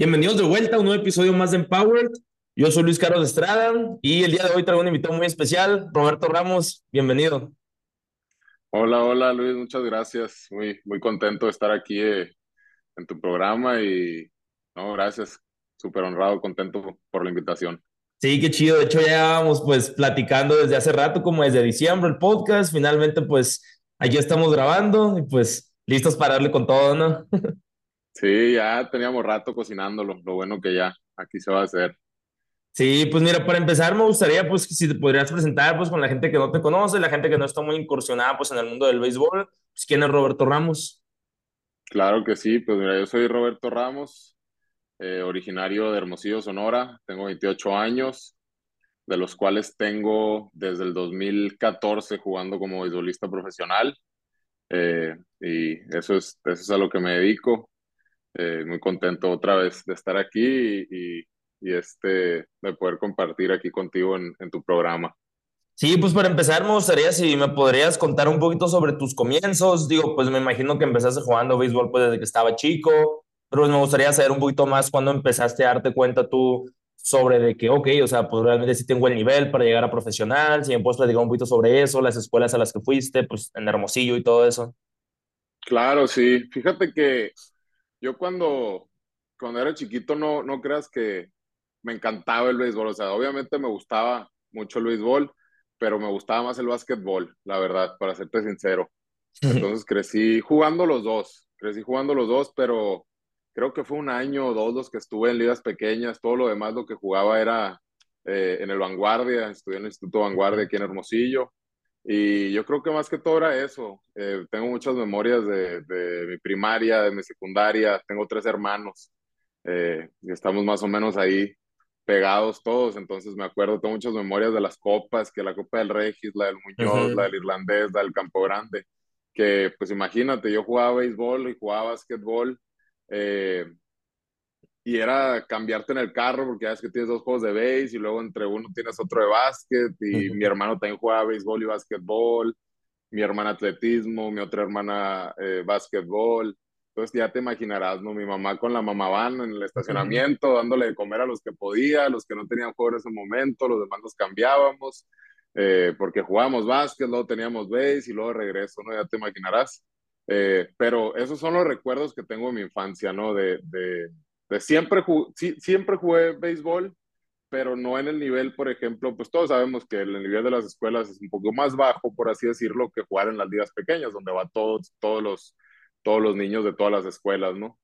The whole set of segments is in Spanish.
Bienvenidos de vuelta a un nuevo episodio más de Empowered. Yo soy Luis Carlos Estrada y el día de hoy traigo un invitado muy especial, Roberto Ramos. Bienvenido. Hola, hola Luis, muchas gracias. Muy, muy contento de estar aquí eh, en tu programa y no, gracias. Súper honrado, contento por la invitación. Sí, qué chido. De hecho, ya vamos pues platicando desde hace rato, como desde diciembre, el podcast. Finalmente, pues aquí estamos grabando y pues listos para darle con todo, ¿no? Sí, ya teníamos rato cocinándolo, lo bueno que ya aquí se va a hacer. Sí, pues mira, para empezar me gustaría pues si te podrías presentar pues con la gente que no te conoce, la gente que no está muy incursionada pues en el mundo del béisbol, pues quién es Roberto Ramos. Claro que sí, pues mira, yo soy Roberto Ramos, eh, originario de Hermosillo, Sonora, tengo 28 años, de los cuales tengo desde el 2014 jugando como beisbolista profesional, eh, y eso es, eso es a lo que me dedico. Eh, muy contento otra vez de estar aquí y, y, este, de poder compartir aquí contigo en, en, tu programa. Sí, pues para empezar me gustaría si me podrías contar un poquito sobre tus comienzos. Digo, pues me imagino que empezaste jugando béisbol pues desde que estaba chico, pero pues me gustaría saber un poquito más cuando empezaste a darte cuenta tú sobre de que, ok, o sea, pues realmente sí tengo el nivel para llegar a profesional, si me puedes platicar un poquito sobre eso, las escuelas a las que fuiste, pues en Hermosillo y todo eso. Claro, sí. Fíjate que yo cuando, cuando era chiquito no, no creas que me encantaba el béisbol, o sea, obviamente me gustaba mucho el béisbol, pero me gustaba más el básquetbol, la verdad, para serte sincero. Entonces crecí jugando los dos, crecí jugando los dos, pero creo que fue un año o dos los que estuve en ligas pequeñas, todo lo demás lo que jugaba era eh, en el Vanguardia, estudié en el Instituto Vanguardia aquí en Hermosillo, y yo creo que más que todo era eso. Eh, tengo muchas memorias de, de, mi primaria, de mi secundaria. Tengo tres hermanos eh, y estamos más o menos ahí pegados todos. Entonces me acuerdo, tengo muchas memorias de las copas, que la Copa del Regis, la del Muñoz, la del Irlandés, la del Campo Grande. Que pues imagínate, yo jugaba béisbol y jugaba básquetbol. Eh, y era cambiarte en el carro porque ya es que tienes dos juegos de base y luego entre uno tienes otro de básquet y mi hermano también juega béisbol y básquetbol, mi hermana atletismo, mi otra hermana eh, básquetbol. Entonces ya te imaginarás, ¿no? Mi mamá con la mamá van en el estacionamiento, dándole de comer a los que podía, a los que no tenían juego en ese momento, los demás nos cambiábamos, eh, porque jugábamos básquet, luego teníamos base y luego regreso, ¿no? Ya te imaginarás. Eh, pero esos son los recuerdos que tengo de mi infancia, ¿no? De, de, siempre, siempre jugué béisbol, pero no en el nivel, por ejemplo, pues todos sabemos que el nivel de las escuelas es un poco más bajo, por así decirlo, que jugar en las ligas pequeñas, donde van todos, todos, los, todos los niños de todas las escuelas, ¿no?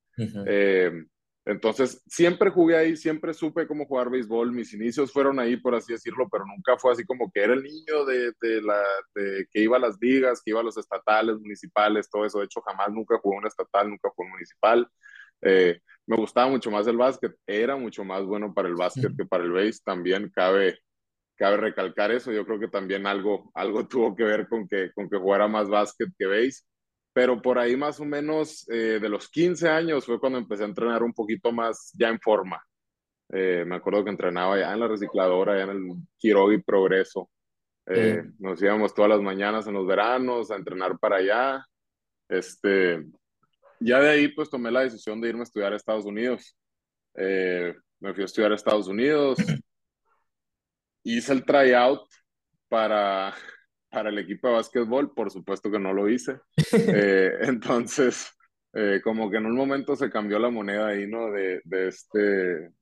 eh, entonces, siempre jugué ahí, siempre supe cómo jugar béisbol. Mis inicios fueron ahí, por así decirlo, pero nunca fue así como que era el niño de, de la, de, que iba a las ligas, que iba a los estatales, municipales, todo eso. De hecho, jamás nunca jugué un estatal, nunca jugué un municipal. Eh, me gustaba mucho más el básquet, era mucho más bueno para el básquet que para el base, también cabe, cabe recalcar eso, yo creo que también algo, algo tuvo que ver con que, con que jugara más básquet que base, pero por ahí más o menos eh, de los 15 años fue cuando empecé a entrenar un poquito más ya en forma. Eh, me acuerdo que entrenaba ya en la recicladora, ya en el Quiroga Progreso. Eh, nos íbamos todas las mañanas en los veranos a entrenar para allá. Este, ya de ahí pues tomé la decisión de irme a estudiar a Estados Unidos. Eh, me fui a estudiar a Estados Unidos. Hice el tryout para, para el equipo de básquetbol, por supuesto que no lo hice. Eh, entonces, eh, como que en un momento se cambió la moneda ahí, ¿no? De, de, este,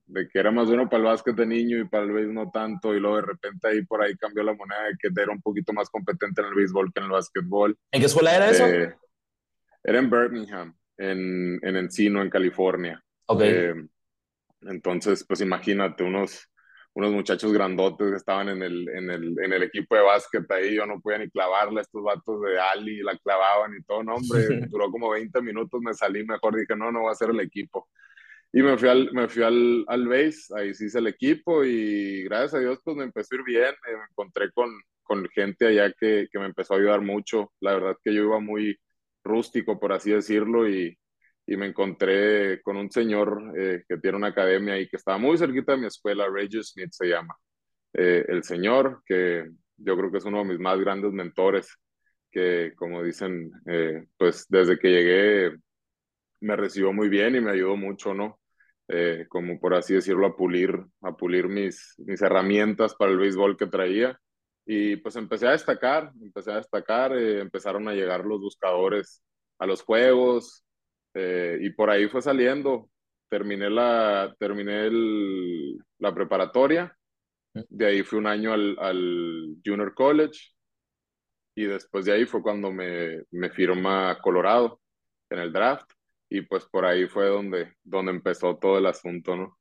de que era más bueno para el básquet de niño y para el béisbol no tanto, y luego de repente ahí por ahí cambió la moneda de que era un poquito más competente en el béisbol que en el básquetbol. ¿En qué escuela era eso? era en Birmingham en, en Encino, en California. Ok. Eh, entonces, pues imagínate, unos, unos muchachos grandotes que estaban en el, en el, en el equipo de básquet ahí, yo no podía ni clavarla, estos vatos de Ali la clavaban y todo, no, hombre, duró como 20 minutos, me salí mejor, dije, no, no voy a hacer el equipo. Y me fui al, me fui al, al base, ahí sí hice el equipo y gracias a Dios pues me empezó a ir bien, me encontré con, con gente allá que, que me empezó a ayudar mucho, la verdad que yo iba muy rústico, por así decirlo, y, y me encontré con un señor eh, que tiene una academia y que estaba muy cerquita de mi escuela, Regis Smith se llama. Eh, el señor, que yo creo que es uno de mis más grandes mentores, que como dicen, eh, pues desde que llegué me recibió muy bien y me ayudó mucho, ¿no? como por así decirlo, a pulir, a pulir mis, mis herramientas para el béisbol que traía. Y pues empecé a destacar, empecé a destacar, empezaron a llegar los buscadores a los juegos, eh, y por ahí fue saliendo. Terminé la, terminé el, la preparatoria, de ahí fui un año al, al, Junior College y después de ahí fue cuando me, me firma Colorado en el draft y pues por ahí fue donde, donde empezó todo el asunto, ¿no?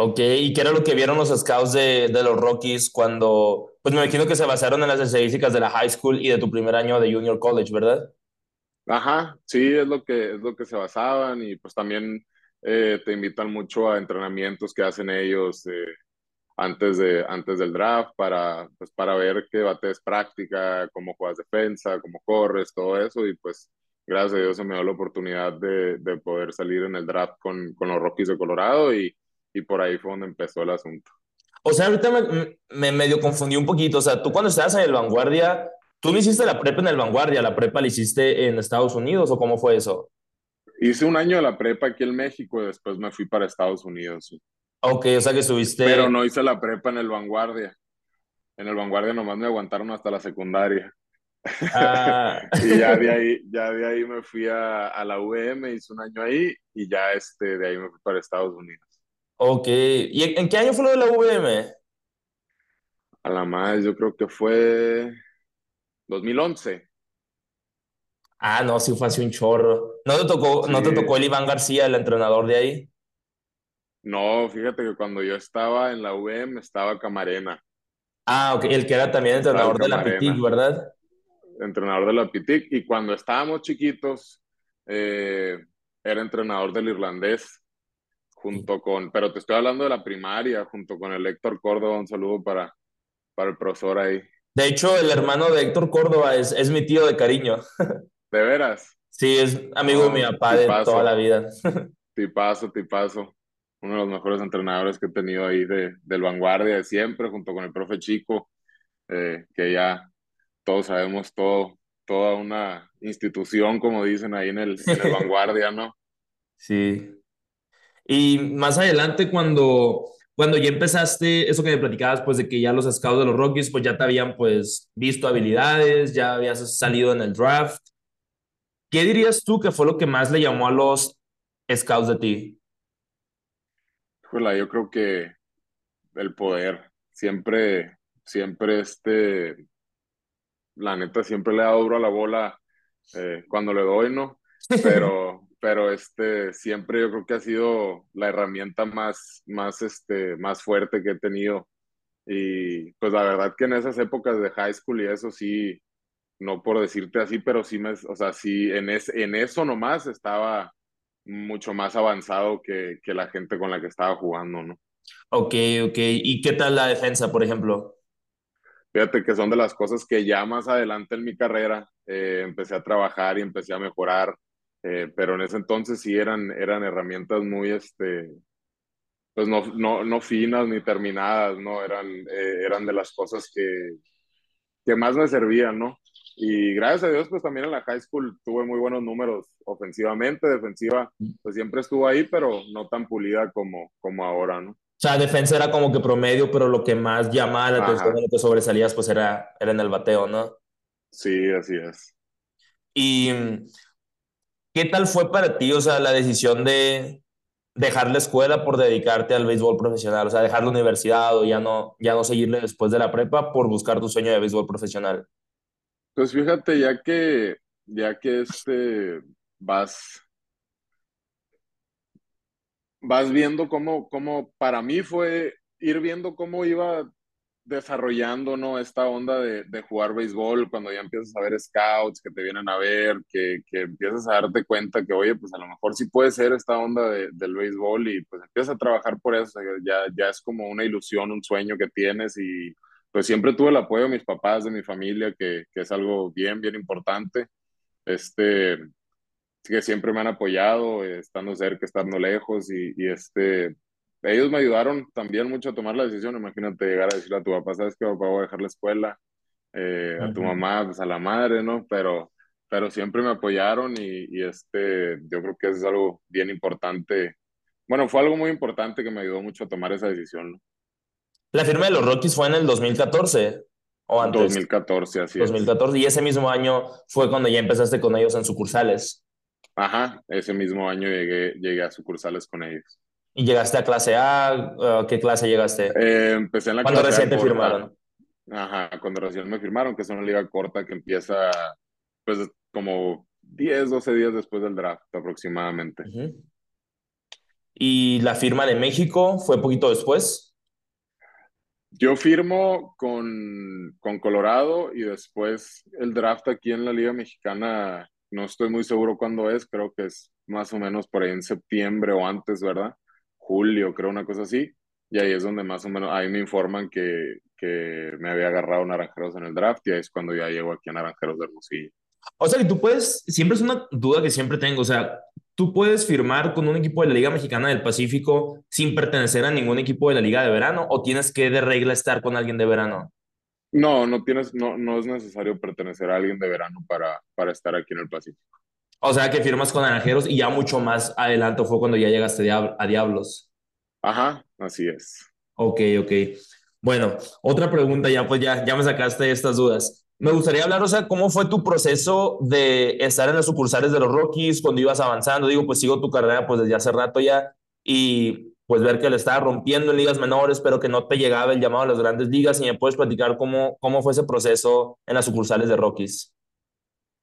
Ok, ¿y qué era lo que vieron los scouts de, de, los Rockies cuando, pues me imagino que se basaron en las estadísticas de la high school y de tu primer año de Junior College, ¿verdad? Ajá, sí, es lo que, es lo que se basaban y pues también eh, te invitan mucho a entrenamientos que hacen ellos eh, antes, de, antes del draft para, pues, para ver qué bates práctica, cómo juegas defensa, cómo corres, todo eso y pues gracias a Dios se me dio la oportunidad de, de poder salir en el draft con, con, los Rockies de Colorado y, y por ahí fue donde empezó el asunto. O sea, ahorita me, me medio confundí un poquito, o sea, tú cuando estabas en el Vanguardia ¿Tú no hiciste la prepa en el Vanguardia? ¿La prepa la hiciste en Estados Unidos o cómo fue eso? Hice un año de la prepa aquí en México y después me fui para Estados Unidos. Ok, o sea que estuviste... Pero no hice la prepa en el Vanguardia. En el Vanguardia nomás me aguantaron hasta la secundaria. Ah. y ya de ahí, ya de ahí me fui a, a, la UM, hice un año ahí y ya este, de ahí me fui para Estados Unidos. Ok, ¿y en qué año fue lo de la UM? A la más, yo creo que fue 2011. Ah, no, sí fue así un chorro. ¿No te tocó, ¿no te tocó el Iván García, el entrenador de ahí? No, fíjate que cuando yo estaba en la UM estaba Camarena. Ah, ok, el que era también entrenador de la PITIC, ¿verdad? Entrenador de la PITIC. Y cuando estábamos chiquitos, eh, era entrenador del irlandés, junto con, pero te estoy hablando de la primaria, junto con el Héctor Córdoba. Un saludo para, para el profesor ahí. De hecho, el hermano de Héctor Córdoba es, es mi tío de cariño. ¿De veras? Sí, es amigo de mi papá de toda la vida. Tipazo, tipazo. Uno de los mejores entrenadores que he tenido ahí de, del vanguardia de siempre, junto con el profe Chico, eh, que ya todos sabemos todo, toda una institución, como dicen ahí en el, en el vanguardia, ¿no? Sí. Y más adelante, cuando cuando ya empezaste, eso que me platicabas, pues de que ya los scouts de los Rockies, pues ya te habían pues visto habilidades, ya habías salido en el draft. ¿Qué dirías tú que fue lo que más le llamó a los scouts de ti? Hola, yo creo que el poder, siempre, siempre este, la neta, siempre le da duro a la bola eh, cuando le doy, ¿no? Pero, pero este, siempre yo creo que ha sido la herramienta más, más, este, más fuerte que he tenido. Y pues la verdad que en esas épocas de high school y eso sí, no por decirte así, pero sí me, o sea, sí, en, es, en eso nomás estaba mucho más avanzado que, que la gente con la que estaba jugando, ¿no? Ok, ok. ¿Y qué tal la defensa, por ejemplo? Fíjate que son de las cosas que ya más adelante en mi carrera eh, empecé a trabajar y empecé a mejorar. Eh, pero en ese entonces sí eran, eran herramientas muy, este, pues no, no, no finas ni terminadas, ¿no? Eran, eh, eran de las cosas que, que más me servían, ¿no? Y gracias a Dios, pues también en la high school tuve muy buenos números ofensivamente, defensiva, pues siempre estuvo ahí, pero no tan pulida como, como ahora, ¿no? O sea, defensa era como que promedio, pero lo que más llamaba la atención, lo que sobresalías, pues era, era en el bateo, ¿no? Sí, así es. Y ¿Qué tal fue para ti, o sea, la decisión de dejar la escuela por dedicarte al béisbol profesional? O sea, dejar la universidad o ya no, ya no seguirle después de la prepa por buscar tu sueño de béisbol profesional. Pues fíjate, ya que, ya que este, vas, vas viendo cómo, cómo para mí fue, ir viendo cómo iba desarrollando, ¿no? Esta onda de, de, jugar béisbol, cuando ya empiezas a ver scouts que te vienen a ver, que, que, empiezas a darte cuenta que, oye, pues a lo mejor sí puede ser esta onda de, del béisbol y pues empiezas a trabajar por eso, ya, ya es como una ilusión, un sueño que tienes y pues siempre tuve el apoyo de mis papás, de mi familia, que, que es algo bien, bien importante. Este, que siempre me han apoyado, estando cerca, estando lejos y este, ellos me ayudaron también mucho a tomar la decisión. Imagínate llegar a decirle a tu papá, ¿sabes qué, papá? Voy a dejar la escuela. Eh, a tu mamá, pues a la madre, ¿no? Pero, pero siempre me apoyaron y, y, este, yo creo que eso es algo bien importante. Bueno, fue algo muy importante que me ayudó mucho a tomar esa decisión, ¿no? La firma de los Rockies fue en el 2014 o antes. 2014, así 2014, es. y ese mismo año fue cuando ya empezaste con ellos en sucursales. Ajá, ese mismo año llegué, llegué a sucursales con ellos. ¿Y llegaste a clase A? ¿Qué clase llegaste? Eh, empecé en la cuando clase recién te firmaron. Ajá, cuando recién me firmaron, que es una liga corta que empieza pues como 10, 12 días después del draft aproximadamente. Uh -huh. ¿Y la firma de México fue poquito después? Yo firmo con, con Colorado y después el draft aquí en la Liga Mexicana, no estoy muy seguro cuándo es, creo que es más o menos por ahí en septiembre o antes, ¿verdad? Julio, creo, una cosa así. Y ahí es donde más o menos, ahí me informan que, que me había agarrado Naranjeros en el draft y ahí es cuando ya llego aquí a Naranjeros de Hermosillo. O sea, que tú puedes, siempre es una duda que siempre tengo, o sea, tú puedes firmar con un equipo de la Liga Mexicana del Pacífico sin pertenecer a ningún equipo de la Liga de Verano o tienes que de regla estar con alguien de verano? No, no tienes, no, no es necesario pertenecer a alguien de verano para, para estar aquí en el Pacífico. O sea, que firmas con Naranjeros y ya mucho más adelante fue cuando ya llegaste a Diablos. Ajá, así es. Ok, ok. Bueno, otra pregunta ya, pues ya, ya me sacaste estas dudas. Me gustaría hablar, o sea, ¿cómo fue tu proceso de estar en las sucursales de los Rockies cuando ibas avanzando? Digo, pues sigo tu carrera pues desde hace rato ya y pues ver que le estaba rompiendo en ligas menores, pero que no te llegaba el llamado a las grandes ligas y me puedes platicar cómo, cómo fue ese proceso en las sucursales de Rockies.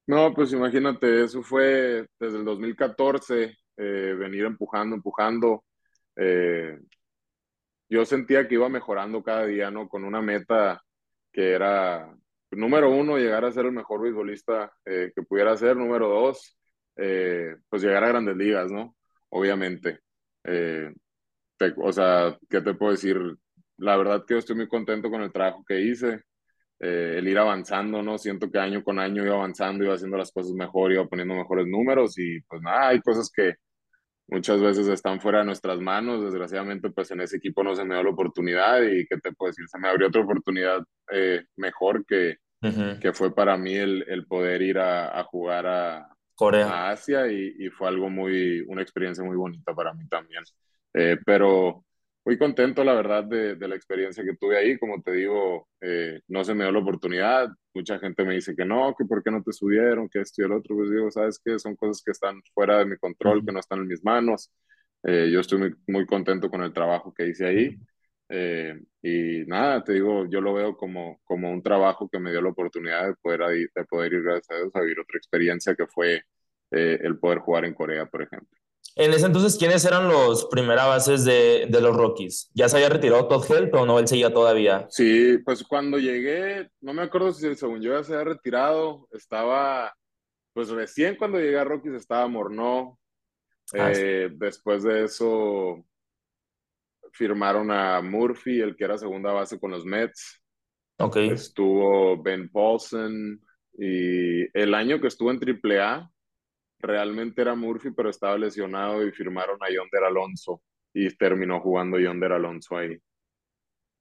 No, pues imagínate, eso fue desde el 2014, eh, venir empujando, empujando. Eh, yo sentía que iba mejorando cada día, ¿no? Con una meta que era, número uno, llegar a ser el mejor beisbolista eh, que pudiera ser. Número dos, eh, pues llegar a grandes ligas, ¿no? Obviamente. Te, o sea, ¿qué te puedo decir? La verdad que yo estoy muy contento con el trabajo que hice. Eh, el ir avanzando, ¿no? Siento que año con año iba avanzando, iba haciendo las cosas mejor, iba poniendo mejores números y pues nada, hay cosas que muchas veces están fuera de nuestras manos, desgraciadamente pues en ese equipo no se me dio la oportunidad y qué te puedo decir, se me abrió otra oportunidad eh, mejor que, uh -huh. que fue para mí el, el poder ir a, a jugar a, Corea. a Asia y, y, fue algo muy, una experiencia muy bonita para mí también. Eh, pero muy contento, la verdad, de, de, la experiencia que tuve ahí. Como te digo, eh, no se me dio la oportunidad. Mucha gente me dice que no, que por qué no te subieron, que esto y el otro. Pues digo, ¿sabes qué? Son cosas que están fuera de mi control, que no están en mis manos. Eh, yo estoy muy, muy, contento con el trabajo que hice ahí. Eh, y nada, te digo, yo lo veo como, como un trabajo que me dio la oportunidad de poder, de poder ir, gracias a Dios, a vivir otra experiencia que fue eh, el poder jugar en Corea, por ejemplo. En ese entonces, ¿quiénes eran los primera bases de, de, los Rockies? ¿Ya se había retirado Todd Help o no él seguía todavía? Sí, pues cuando llegué, no me acuerdo si según yo ya se había retirado, estaba, pues recién cuando llegué a Rockies estaba Morneau. Ah, eh, sí. Después de eso firmaron a Murphy, el que era segunda base con los Mets. Ok. Estuvo Ben Paulson y el año que estuvo en AAA realmente era Murphy, pero estaba lesionado y firmaron a Yonder Alonso y terminó jugando Yonder Alonso ahí.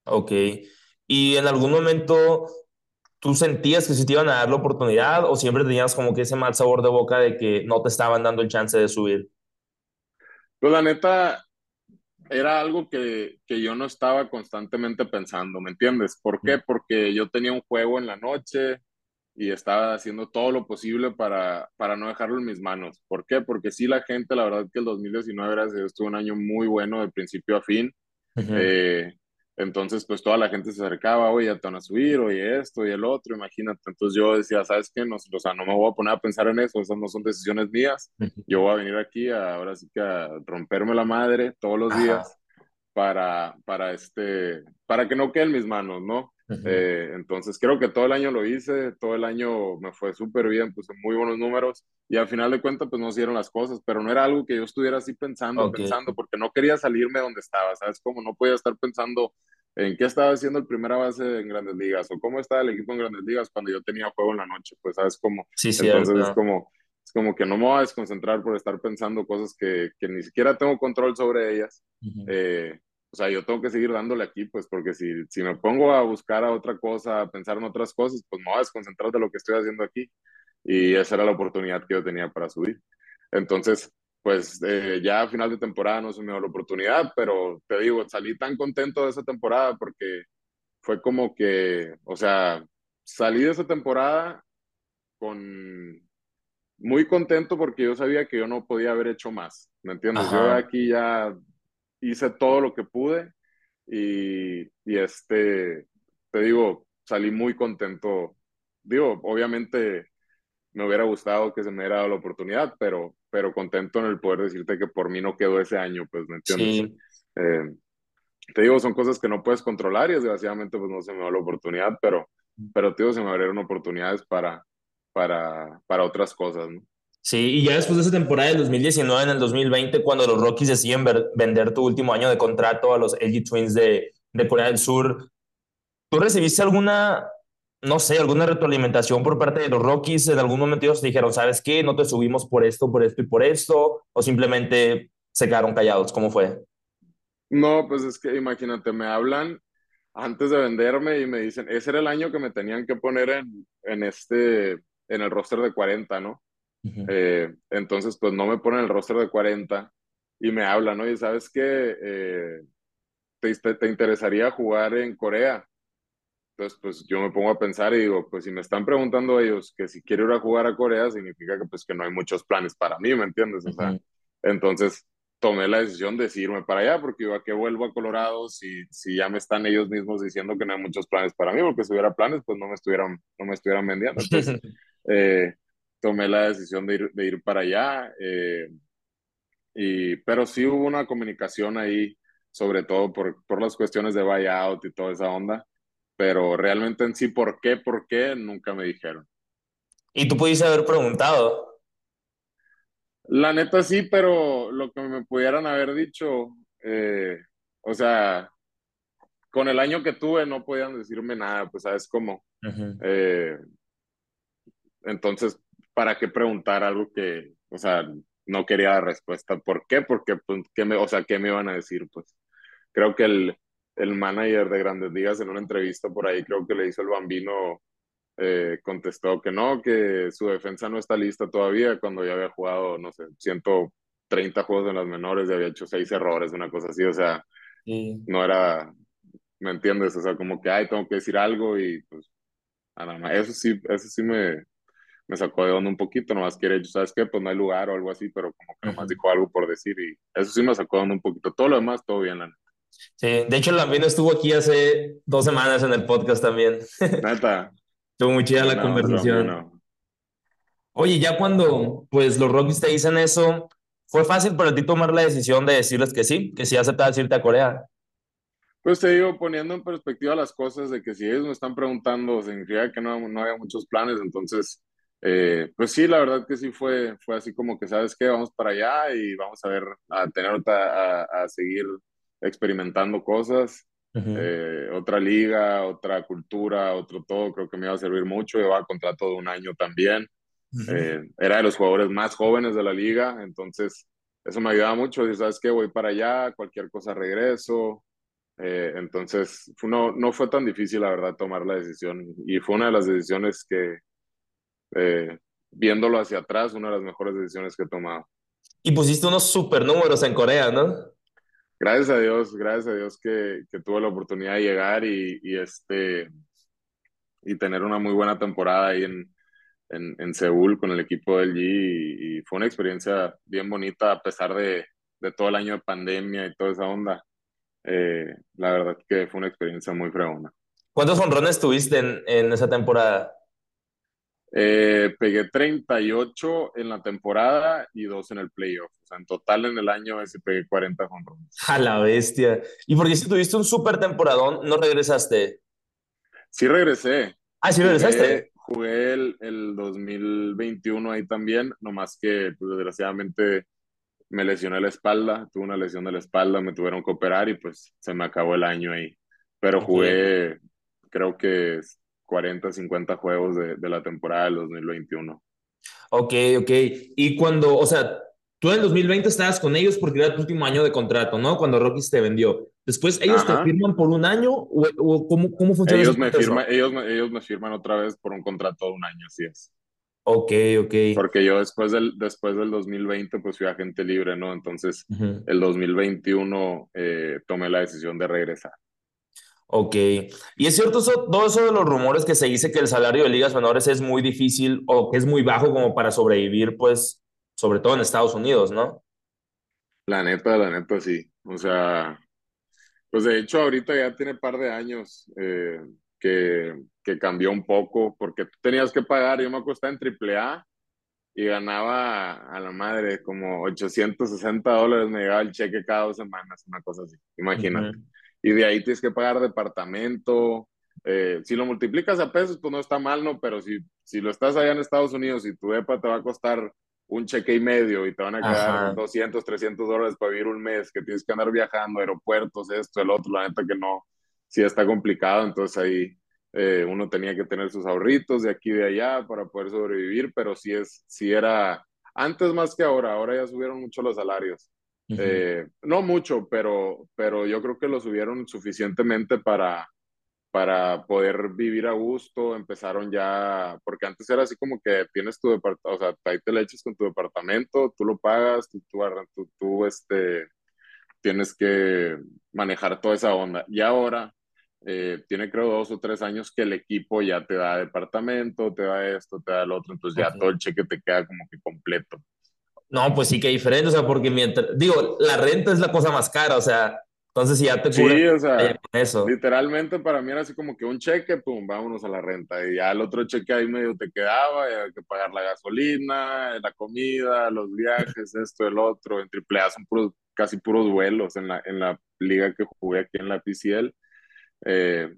Ok. ¿Y en algún momento tú sentías que sí te iban a dar la oportunidad o siempre tenías como que ese mal sabor de boca de que no te estaban dando el chance de subir? Pues la neta, era algo que, que yo no estaba constantemente pensando, ¿me entiendes? ¿Por qué? Porque yo tenía un juego en la noche, y estaba haciendo todo lo posible para, para no dejarlo en mis manos. ¿Por qué? Porque sí, la gente, la verdad que el 2019, gracias a Dios, tuvo un año muy bueno de principio a fin. Uh -huh. eh, entonces, pues toda la gente se acercaba, oye, te van a subir, oye, esto y el otro, imagínate. Entonces yo decía, ¿sabes qué? No, o sea, no me voy a poner a pensar en eso, esas no son decisiones mías. Uh -huh. Yo voy a venir aquí a, ahora sí que a romperme la madre todos los días para, para, este, para que no quede en mis manos, ¿no? Eh, entonces creo que todo el año lo hice, todo el año me fue súper bien, puse muy buenos números y al final de cuentas pues no se dieron las cosas, pero no era algo que yo estuviera así pensando, pensando, porque no quería salirme donde estaba, ¿sabes? Como no podía estar pensando en qué estaba haciendo el primera base en Grandes Ligas o cómo estaba el equipo en Grandes Ligas cuando yo tenía juego en la noche, pues sabes cómo. Sí, sí, Entonces es como, es como que no me voy a desconcentrar por estar pensando cosas que, que ni siquiera tengo control sobre ellas. eh, o sea, yo tengo que seguir dándole aquí, pues, porque si, si me pongo a buscar a otra cosa, a pensar en otras cosas, pues me voy a desconcentrar de lo que estoy haciendo aquí. Y esa era la oportunidad que yo tenía para subir. Entonces, pues eh, ya a final de temporada no se me dio la oportunidad, pero te digo, salí tan contento de esa temporada porque fue como que, o sea, salí de esa temporada con muy contento porque yo sabía que yo no podía haber hecho más, ¿me entiendes? Yo aquí ya hice todo lo que pude y, y este, te digo, salí muy contento. Digo, obviamente me hubiera gustado que se me hubiera dado la oportunidad, pero, pero contento en el poder decirte que por mí no quedó ese año, pues, ¿me entiendes? Eh, te digo, son cosas que no puedes controlar y desgraciadamente pues no se me dio la oportunidad, pero, pero te digo, se me abrieron oportunidades para, para, para otras cosas, ¿no? Sí, y ya después de esa temporada del 2019, en el 2020, cuando los Rockies deciden vender tu último año de contrato a los LG Twins de, de Corea del Sur, ¿tú recibiste alguna, no sé, alguna retroalimentación por parte de los Rockies? ¿En algún momento ellos te dijeron, sabes qué, no te subimos por esto, por esto y por esto? ¿O simplemente se quedaron callados? ¿Cómo fue? No, pues es que imagínate, me hablan antes de venderme y me dicen, ese era el año que me tenían que poner en, en este, en el roster de 40, ¿no? Eh, entonces, pues no me ponen el roster de 40 y me hablan, ¿no? Y sabes que eh, te, te, interesaría jugar en Corea. Entonces, pues yo me pongo a pensar y digo, pues si me están preguntando ellos que si quiero ir a jugar a Corea, significa que pues que no hay muchos planes para mí, ¿me entiendes? O sea, entonces tomé la decisión de irme para allá, porque yo a qué vuelvo a Colorado si, si ya me están ellos mismos diciendo que no hay muchos planes para mí, porque si hubiera planes, pues no me estuvieran, no me estuvieran vendiendo. Entonces, eh, tomé la decisión de ir, de ir para allá. Eh, y, pero sí hubo una comunicación ahí, sobre todo por, por las cuestiones de buyout y toda esa onda. Pero realmente en sí, ¿por qué? ¿Por qué? Nunca me dijeron. ¿Y tú pudiste haber preguntado? La neta sí, pero lo que me pudieran haber dicho, eh, o sea, con el año que tuve no podían decirme nada, pues sabes cómo. eh, entonces, ¿para qué preguntar algo que, o sea, no quería la respuesta? ¿Por qué? Porque, pues, ¿qué me, o sea, ¿qué me iban a decir? Pues creo que el, el manager de Grandes Ligas en una entrevista por ahí, creo que le hizo el bambino, eh, contestó que no, que su defensa no está lista todavía cuando ya había jugado, no sé, 130 juegos en las menores y había hecho seis errores, una cosa así, o sea, no era, ¿me entiendes? O sea, como que, ay, tengo que decir algo y pues, nada más, eso sí, eso sí me, me sacó de onda un poquito, nomás quiere, ¿sabes qué? Pues no hay lugar o algo así, pero como que nomás dijo algo por decir y eso sí me sacó de onda un poquito. Todo lo demás, todo bien, la neta. Sí, de hecho, Lambino estuvo aquí hace dos semanas en el podcast también. Neta. Estuvo muy chida la conversación. Oye, ya cuando pues los Rockies te dicen eso, ¿fue fácil para ti tomar la decisión de decirles que sí, que sí aceptabas irte a Corea? Pues te digo, poniendo en perspectiva las cosas de que si ellos me están preguntando, significa que no, no había muchos planes, entonces eh, pues sí, la verdad que sí fue, fue así como que, ¿sabes qué? Vamos para allá y vamos a ver, a tener otra, a, seguir experimentando cosas, eh, otra liga, otra cultura, otro todo, creo que me iba a servir mucho, llevaba contrato de un año también, eh, era de los jugadores más jóvenes de la liga, entonces eso me ayudaba mucho, decir, ¿sabes qué? Voy para allá, cualquier cosa regreso, entonces no, no fue tan difícil, la verdad, tomar la decisión y fue una de las decisiones que, eh, viéndolo hacia atrás, una de las mejores decisiones que he tomado. Y pusiste unos super números en Corea, ¿no? Gracias a Dios, gracias a Dios que, que tuve la oportunidad de llegar y, y, este, y tener una muy buena temporada ahí en, en, en Seúl con el equipo del G y, y, fue una experiencia bien bonita a pesar de, de, todo el año de pandemia y toda esa onda. Eh, la verdad que fue una experiencia muy fregona. ¿Cuántos honrones tuviste en, en esa temporada? Eh, pegué 38 en la temporada y 2 en el playoff. O sea, en total en el año ese pegué 40 con A la bestia. ¿Y porque si tuviste un súper temporadón, no regresaste? Sí regresé. Ah, sí regresaste. Jugué, el, el, 2021 ahí también, nomás que pues, desgraciadamente me lesioné la espalda, tuve una lesión de la espalda, me tuvieron que operar y pues se me acabó el año ahí. Pero jugué, creo que 40, 50 juegos de, de la temporada del 2021. Ok, ok. Y cuando, o sea, tú en 2020 estabas con ellos porque era tu último año de contrato, ¿no? Cuando Rockies te vendió. Después, ¿ellos te firman por un año o, cómo, cómo, funciona ellos me firman, ellos, ellos me firman otra vez por un contrato de un año, así es. Ok, ok. Porque yo después del, después del 2020 pues fui agente libre, ¿no? Entonces, el 2021 eh, tomé la decisión de regresar. Ok. Y es cierto eso, todo eso de los rumores que se dice que el salario de ligas menores es muy difícil o que es muy bajo como para sobrevivir, pues, sobre todo en Estados Unidos, ¿no? La neta, la neta, sí. O sea, pues de hecho ahorita ya tiene par de años eh, que, que, cambió un poco porque tú tenías que pagar, yo me acuerdo en AAA y ganaba a la madre como 860 dólares, me llegaba el cheque cada dos semanas, una cosa así, imagínate y de ahí tienes que pagar departamento. Eh, si lo multiplicas a pesos, pues no está mal, ¿no? Pero si, si lo estás allá en Estados Unidos y tu EPA te va a costar un cheque y medio y te van a quedar 200, 300 dólares para vivir un mes, que tienes que andar viajando, aeropuertos, esto, el otro, la neta que no, sí está complicado, entonces ahí eh, uno tenía que tener sus ahorritos de aquí y de allá para poder sobrevivir, pero sí, es, sí era antes más que ahora, ahora ya subieron mucho los salarios. Eh, no mucho, pero, pero yo creo que lo subieron suficientemente para, para poder vivir a gusto. Empezaron ya, porque antes era así como que tienes tu departamento, o sea, ahí te le echas con tu departamento, tú lo pagas, tú, tú, tú, este, tienes que manejar toda esa onda. Y ahora eh, tiene creo dos o tres años que el equipo ya te da departamento, te da esto, te da el otro, entonces ya todo el cheque te queda como que completo. No, pues sí que diferente, o sea, porque mientras, digo, la renta es la cosa más cara, o sea, entonces si ya te cubre sí, o sea, eso. Literalmente para mí era así como que un cheque, pum, vámonos a la renta. Y ya el otro cheque ahí medio te quedaba, y había que pagar la gasolina, la comida, los viajes, esto, el otro. En AAA son puros, casi puros vuelos en la, en la liga que jugué aquí en la PCL. Eh,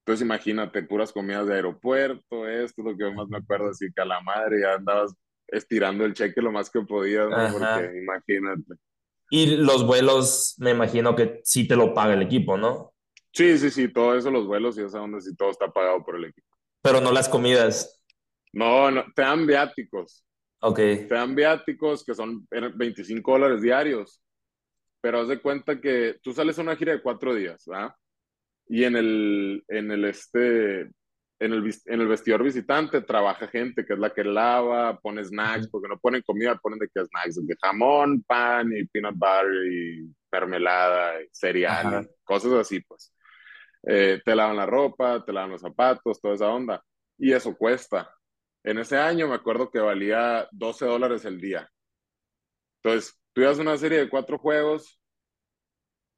entonces imagínate, puras comidas de aeropuerto, esto es lo que más me acuerdo, así que a la madre ya andabas estirando el cheque lo más que podía, ¿no? Porque imagínate. Y los vuelos, me imagino que sí te lo paga el equipo, ¿no? Sí, sí, sí, todo eso, los vuelos y esa onda, sí, todo está pagado por el equipo. Pero no las comidas. No, no, te dan viáticos. Ok. Te dan viáticos que son 25 dólares diarios. Pero haz de cuenta que tú sales a una gira de cuatro días, ¿verdad? Y en el, en el este, en el, en el vestidor visitante trabaja gente que es la que lava, pone snacks, porque no ponen comida, ponen de qué snacks, de jamón, pan y peanut butter y mermelada, y cereal, cosas así, pues. Eh, te lavan la ropa, te lavan los zapatos, toda esa onda. Y eso cuesta. En ese año me acuerdo que valía 12 dólares el día. Entonces, tú ibas una serie de cuatro juegos,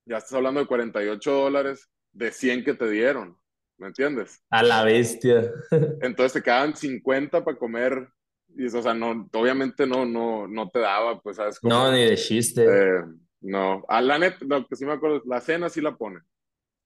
ya estás hablando de 48 dólares de 100 que te dieron. ¿Me entiendes? A la bestia. Entonces te quedaban 50 para comer y eso, o sea, no, obviamente no, no, no te daba, pues, ¿sabes? no, ni de chiste. Eh, no, a la neta, lo que sí me acuerdo, la cena sí la ponen.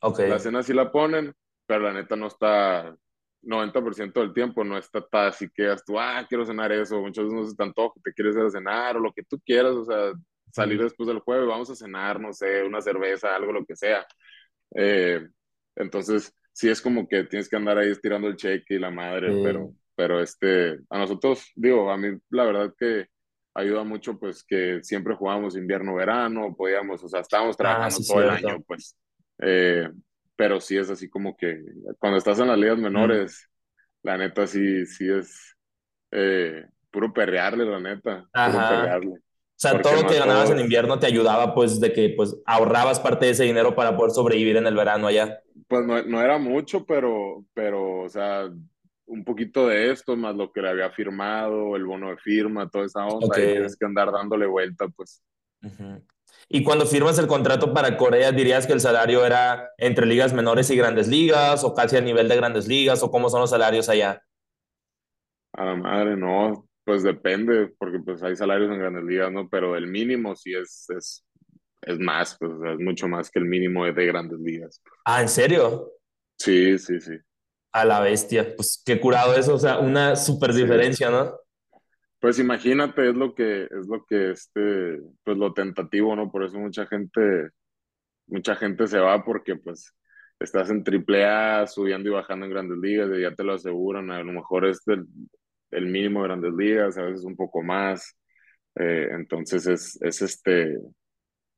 Ok. La cena sí la ponen, pero la neta no está 90% del tiempo, no está, así que tú, ah, quiero cenar eso, muchas veces no se te antoja, te quieres ir a cenar o lo que tú quieras, o sea, salir después del jueves, vamos a cenar, no sé, una cerveza, algo, lo que sea. Eh, entonces, sí es como que tienes que andar ahí estirando el cheque y la madre, pero, pero este, a nosotros, digo, a mí la verdad que ayuda mucho pues que siempre jugamos invierno-verano, podíamos, o sea, estábamos ah, trabajando todo el año, pues. Eh, pero sí es así como que cuando estás en las ligas menores, la neta sí, sí es eh, puro perrearle, la neta, puro perrearle. O sea, todo lo que ganabas en invierno te ayudaba, pues, de que pues ahorrabas parte de ese dinero para poder sobrevivir en el verano allá. Pues no, no era mucho, pero, pero, o sea, un poquito de esto, más lo que le había firmado, el bono de firma, toda esa onda, y tienes que andar dándole vuelta, pues. Y cuando firmas el contrato para Corea, ¿dirías que el salario era entre ligas menores y grandes ligas, o casi a nivel de grandes ligas, o cómo son los salarios allá? A la madre, no, pues depende, porque pues hay salarios en grandes ligas, ¿no? Pero el mínimo sí es, es, es más, pues es mucho más que el mínimo de grandes ligas. Ah, ¿en serio? Sí, sí, sí. A la bestia, pues qué curado eso, o sea, una super diferencia, ¿no? Pues imagínate, es lo que, es lo que este, pues lo tentativo, ¿no? Por eso mucha gente, mucha gente se va porque pues estás en triple A, subiendo y bajando en grandes ligas, y ya te lo aseguran, a lo mejor es el, el mínimo de grandes ligas, a veces un poco más. Eh, entonces es, es este,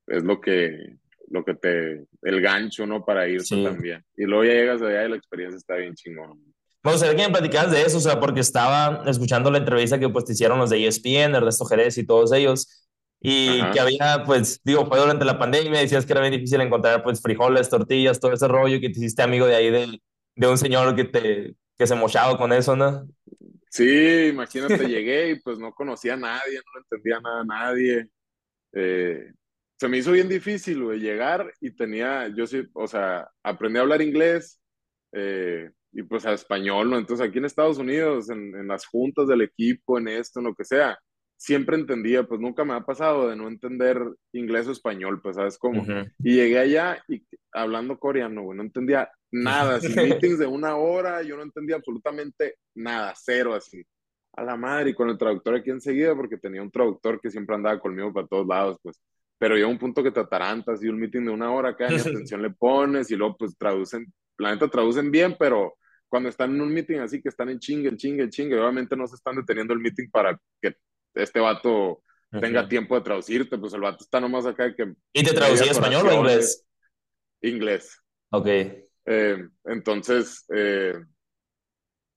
es lo que, lo que te, el gancho, ¿no? Para irte Sí. también. Y luego ya llegas allá y la experiencia está bien chingón. Me gustaría que me platicaras de eso, o sea, porque estaba escuchando la entrevista que pues te hicieron los de ESPN, Ernesto Jerez y todos ellos, y Ajá. que había, pues, digo, fue durante la pandemia, decías que era bien difícil encontrar, pues, frijoles, tortillas, todo ese rollo, que te hiciste amigo de ahí de, de un señor que te, que se mochaba con eso, ¿no? Sí, imagínate, llegué y pues no conocía a nadie, no entendía nada a nadie. Eh, se me hizo bien difícil, güey, llegar y tenía, yo sí, o sea, aprendí a hablar inglés eh, y pues a español, ¿no? Entonces aquí en Estados Unidos, en, en las juntas del equipo, en esto, en lo que sea, siempre entendía, pues nunca me ha pasado de no entender inglés o español, pues, ¿sabes cómo? Ujú. Y llegué allá y hablando coreano, güey, no entendía nada, así, meetings de una hora, yo no entendía absolutamente nada, cero así. A la madre, y con el traductor aquí enseguida, porque tenía un traductor que siempre andaba conmigo para todos lados, pues. Pero llega un punto que te atarantas y un meeting de una hora ni atención le pones y luego pues traducen, la neta traducen bien, pero cuando están en un meeting así que están en chingue, en chingue, en chingue, obviamente no se están deteniendo el meeting para que este vato tenga tiempo de traducirte, pues el vato está nomás acá que ¿Y te traducía español o inglés? inglés. Ok. Eh, entonces, eh,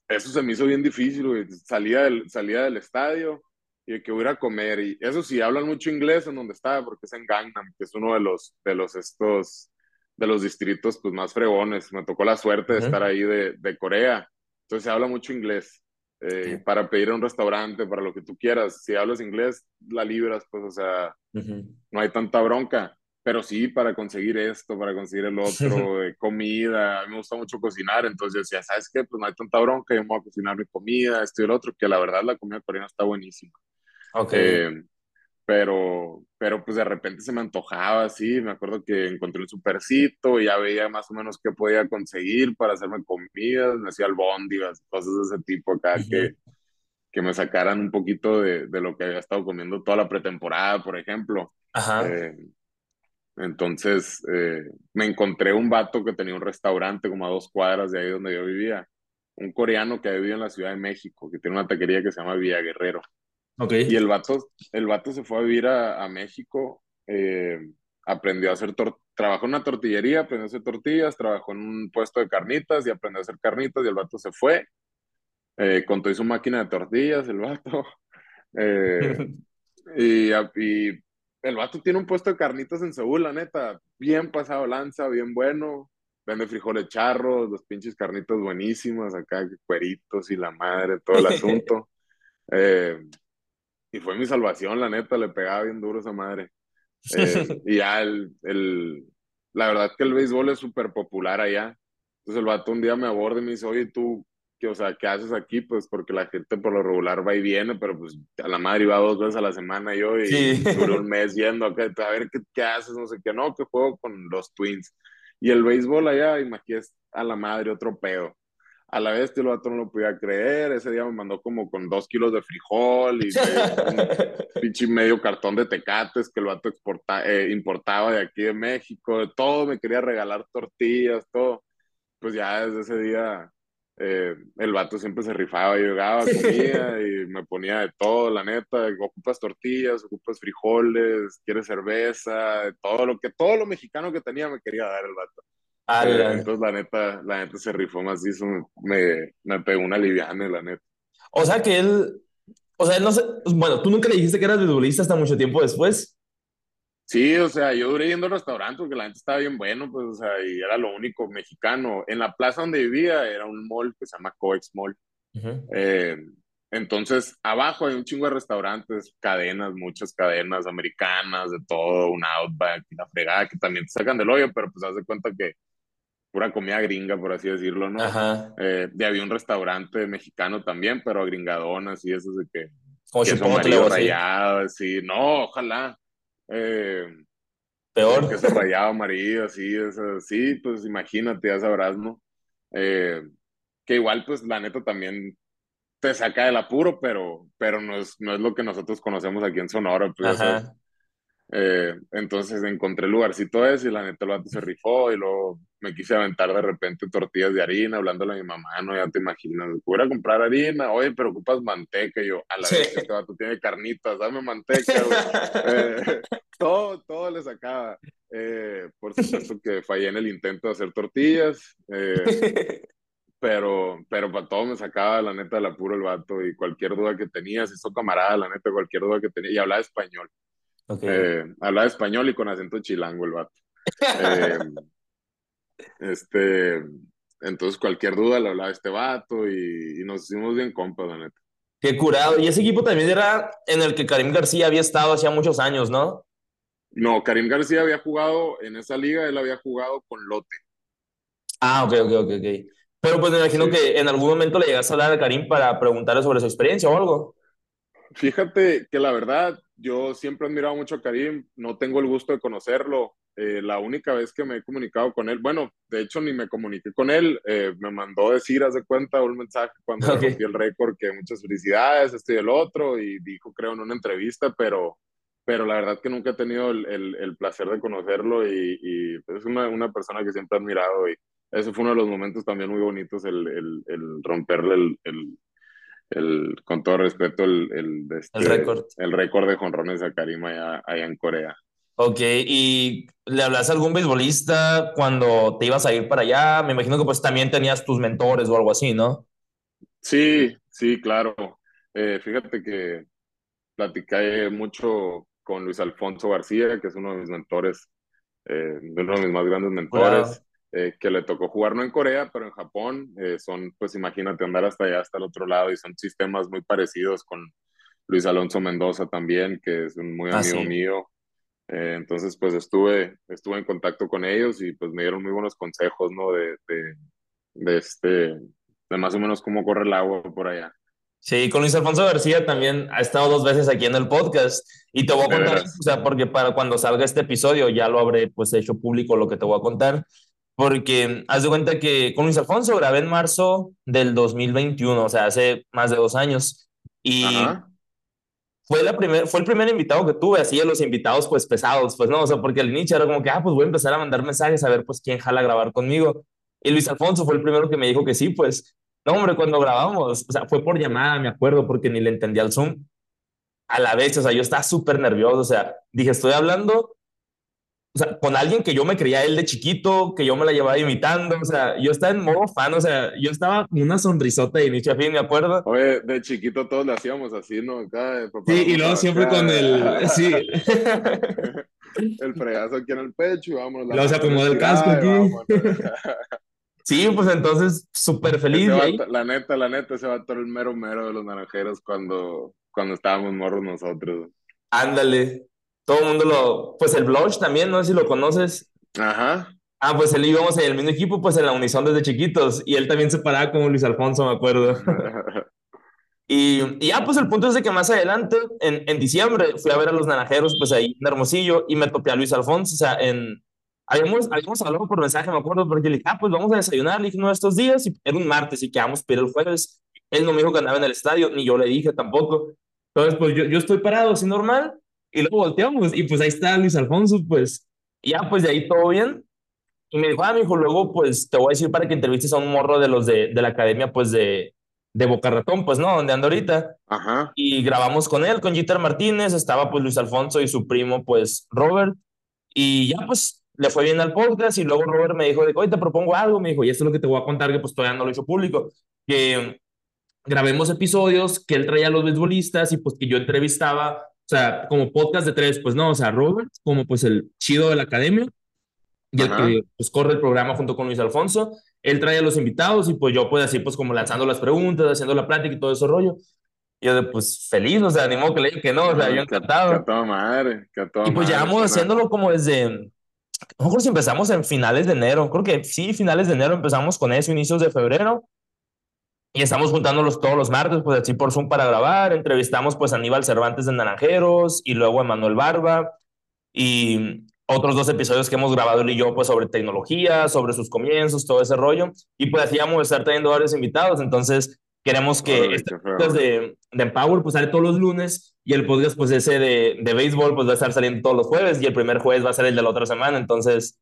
eso se me hizo bien difícil, güey. Salía del, salía del estadio y que voy a comer. Y eso sí, hablan mucho inglés en donde estaba, porque es en Gangnam, que es uno de los, de los estos, de los distritos pues, más fregones. Me tocó la suerte de Ujú. estar ahí de, de Corea. Entonces se habla mucho inglés. eh, para pedir a un restaurante, para lo que tú quieras. Si hablas inglés, la libras, pues, o sea, Ujú. no hay tanta bronca, pero sí para conseguir esto, para conseguir el otro, eh, comida, a mí me gusta mucho cocinar, entonces decía, ¿sabes qué? Pues no hay tanta bronca, yo me voy a cocinar mi comida, esto y el otro, que la verdad la comida coreana está buenísima. Ok. Eh, pero, pero pues de repente se me antojaba así, me acuerdo que encontré un supercito y ya veía más o menos qué podía conseguir para hacerme comidas, me hacía albóndigas, cosas de ese tipo acá Ujú. que, que me sacaran un poquito de, de lo que había estado comiendo toda la pretemporada, por ejemplo. Ajá. Eh, entonces eh, me encontré un vato que tenía un restaurante como a dos cuadras de ahí donde yo vivía, un coreano que vivía en la Ciudad de México, que tiene una taquería que se llama Villa Guerrero. Ok. Y el vato, el vato se fue a vivir a, a México, eh, aprendió a hacer, tor trabajó en una tortillería, aprendió a hacer tortillas, trabajó en un puesto de carnitas y aprendió a hacer carnitas y el vato se fue, eh, contó su máquina de tortillas, el vato. Eh, y, y el vato tiene un puesto de carnitas en Seúl, la neta, bien pasado lanza, bien bueno. Vende frijoles charros, los pinches carnitas buenísimas, acá cueritos y la madre, todo el asunto. Eh, y fue mi salvación, la neta, le pegaba bien duro esa madre. Eh, y ya el, el, la verdad es que el béisbol es súper popular allá. Entonces el vato un día me aborda y me dice, oye, tú, ¿qué, o sea, ¿qué haces aquí? Pues porque la gente por lo regular va y viene, pero pues a la madre iba dos veces a la semana yo y Sí. duré un mes yendo acá, a ver qué, qué haces, no sé qué, no, que juego con los Twins. Y el béisbol allá, imagínate, a la madre otro pedo. A la vez, el vato no lo podía creer. Ese día me mandó como con dos kilos de frijol y pinche medio cartón de tecates que el vato exporta, eh, importaba de aquí de México. Todo, me quería regalar tortillas, todo. Pues ya desde ese día eh, el vato siempre se rifaba. Yo llegaba, comía y me ponía de todo, la neta. Ocupas tortillas, ocupas frijoles, quieres cerveza, todo lo que, todo lo mexicano que tenía me quería dar el vato. Eh, Ala. entonces la neta, la neta se rifó macizo, me, me pegó una liviana, la neta. O sea que él, o sea, él no sé, bueno, tú nunca le dijiste que eras beisbolista hasta mucho tiempo después. Sí, o sea, yo duré yendo al restaurante porque la gente estaba bien bueno, pues, o sea, y era lo único mexicano. En la plaza donde vivía era un mall que se llama Coex Mall. Eh, entonces, abajo hay un chingo de restaurantes, cadenas, muchas cadenas americanas, de todo, un Outback, y la fregada, que también te sacan del hoyo, pero pues haz de cuenta que pura comida gringa, por así decirlo, ¿no? Ajá. Eh, y había un restaurante mexicano también, pero gringadón, así, eso de que... Como chipotle o rayado, sí. No, ojalá. Eh, Peor. Que se rayado amarillo, así, eso, sí, pues imagínate, ya sabrás, ¿no? Eh, que igual, pues la neta también te saca del apuro, pero, pero no, es, no es lo que nosotros conocemos aquí en Sonora. Pues, eh, entonces encontré el lugarcito ese y la neta el vato se rifó y luego me quise aventar de repente tortillas de harina, hablándole a mi mamá, no, ya te imaginas, voy a comprar harina, oye, pero ocupas manteca, y yo, a la vez este vato tiene carnitas, dame manteca, eh, todo, todo le sacaba. Eh, por supuesto que fallé en el intento de hacer tortillas, pero, pero para todo me sacaba la neta del apuro el vato y cualquier duda que tenía, se hizo camarada, la neta, cualquier duda que tenía, y hablaba español. Eh, hablaba español y con acento chilango el vato. Este, entonces cualquier duda le hablaba este vato y, nos hicimos bien compas, la neta. Qué curado. Y ese equipo también era en el que Karim García había estado hacía muchos años, ¿no? No, Karim García había jugado en esa liga, él había jugado con Lote. Ah, ok, ok, ok, ok. Pero pues me imagino que en algún momento le llegaste a hablar a Karim para preguntarle sobre su experiencia o algo. Fíjate que la verdad, yo siempre he admirado mucho a Karim, no tengo el gusto de conocerlo. Eh, la única vez que me he comunicado con él, bueno, de hecho ni me comuniqué con él, eh, me mandó decir, haz de cuenta, un mensaje cuando rompí el récord que muchas felicidades, esto y el otro, y dijo, creo, en una entrevista, pero, pero la verdad que nunca he tenido el, el, placer de conocerlo y, y es una, una, persona que siempre he admirado y ese fue uno de los momentos también muy bonitos, el, el romperle el, el, con todo respeto, el, el, este, el récord. El récord de jonrones a Karim allá, en Corea. Ok, ¿y le hablas a algún beisbolista cuando te ibas a ir para allá? Me imagino que pues también tenías tus mentores o algo así, ¿no? Sí, sí, claro. Eh, fíjate que platicé mucho con Luis Alfonso García, que es uno de mis mentores, eh, uno de mis más grandes mentores. Eh, que le tocó jugar no en Corea, pero en Japón. Eh, son, pues imagínate, andar hasta allá, hasta el otro lado, y son sistemas muy parecidos con Luis Alonso Mendoza también, que es un muy ah, amigo mío. Eh, entonces, pues estuve, estuve en contacto con ellos y pues me dieron muy buenos consejos, ¿no? De, de, de este, de más o menos cómo corre el agua por allá. Sí, con Luis Alfonso García también ha estado dos veces aquí en el podcast y te voy a contar, o sea, porque para cuando salga este episodio ya lo habré pues hecho público lo que te voy a contar, porque haz de cuenta que con Luis Alfonso grabé en marzo del 2021, o sea, hace más de dos años. Y fue, la primer, fue el primer invitado que tuve, así de los invitados pues pesados, pues no, o sea, porque al inicio era como que, ah, pues voy a empezar a mandar mensajes a ver pues quién jala grabar conmigo. Y Luis Alfonso fue el primero que me dijo que sí, pues, no, hombre, cuando grabamos, o sea, fue por llamada, me acuerdo, porque ni le entendía el Zoom. A la vez, o sea, yo estaba súper nervioso, o sea, dije, estoy hablando o sea, con alguien que yo me creía él de chiquito, que yo me la llevaba imitando, o sea, yo estaba en modo fan, o sea, yo estaba con una sonrisota de inicio a fin, me acuerdo. Oye, de chiquito todos lo hacíamos así, ¿no? Acá, sí, y luego siempre con el, sí. el fregazo aquí en el pecho y vámonos. Luego se acomoda el casco aquí. sí, pues entonces, súper feliz. la neta, la neta, ese va estar el mero mero de los naranjeros cuando, cuando estábamos morros nosotros. Ándale todo el mundo lo, pues el Blush también, no sé si lo conoces. Ajá. Ah, pues él íbamos en el mismo equipo, pues en la Unison desde chiquitos, y él también se paraba como Luis Alfonso, me acuerdo. y, y ya, pues el punto es de que más adelante, en, en diciembre, fui a ver a los naranjeros, pues ahí en Hermosillo, y me topé a Luis Alfonso, o sea, en... Habíamos, habíamos hablado por mensaje, me acuerdo, porque le dije, ah, pues vamos a desayunar, le dije, no, estos días, y era un martes, y quedamos pero el jueves. Él no me dijo que andaba en el estadio, ni yo le dije tampoco. Entonces, pues yo, yo estoy parado, así normal, y luego volteamos y pues ahí está Luis Alfonso, pues ya pues de ahí todo bien. Y me dijo, ah, mi hijo, luego pues te voy a decir para que entrevistes a un morro de los de, de la academia pues de, de Boca Ratón, pues no, donde ando ahorita. Ajá. Y grabamos con él, con Jeter Martínez, estaba pues Luis Alfonso y su primo pues Robert. Y ya pues le fue bien al podcast y luego Robert me dijo, de, oye, te propongo algo, me dijo, y esto es lo que te voy a contar que pues todavía no lo he hecho público, que grabemos episodios que él traía a los beisbolistas y pues que yo entrevistaba sea, como podcast de tres, pues no, o sea, Robert, como pues el chido de la academia, y el que pues corre el programa junto con Luis Alfonso, él trae a los invitados y pues yo pues así pues como lanzando las preguntas, haciendo la plática y todo ese rollo. Yo de pues feliz, o sea, animó que le diga que no, o sea, yo encantado. Que a toda madre, que a toda Y pues llevamos haciéndolo como desde, Nosotros empezamos en finales de enero, creo que sí, finales de enero empezamos con eso, inicios de febrero, y estamos juntándolos todos los martes, pues así por Zoom para grabar, entrevistamos pues a Aníbal Cervantes de Naranjeros y luego a Manuel Barba, y otros dos episodios que hemos grabado él y yo, pues sobre tecnología, sobre sus comienzos, todo ese rollo. Y pues así vamos a estar teniendo varios invitados. Entonces, queremos que Ay, este podcast de, de Empower pues sale todos los lunes y el podcast pues ese de, de béisbol pues va a estar saliendo todos los jueves y el primer jueves va a ser el de la otra semana. Entonces,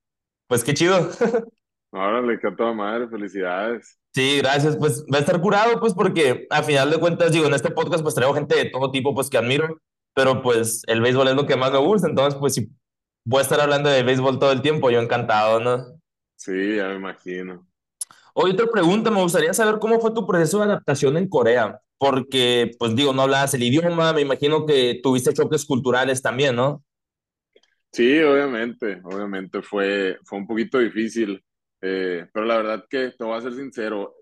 pues qué chido. Órale, qué toda madre, felicidades. Sí, gracias. Pues va a estar curado, pues porque a final de cuentas, digo, en este podcast pues traigo gente de todo tipo, pues que admiro, pero pues el béisbol es lo que más me gusta, entonces pues si voy a estar hablando de béisbol todo el tiempo, yo encantado, ¿no? Sí, ya me imagino. Oye, otra pregunta, me gustaría saber cómo fue tu proceso de adaptación en Corea, porque, pues digo, no hablabas el idioma, me imagino que tuviste choques culturales también, ¿no? Sí, obviamente, obviamente fue, fue un poquito difícil, eh, pero la verdad que te voy a ser sincero,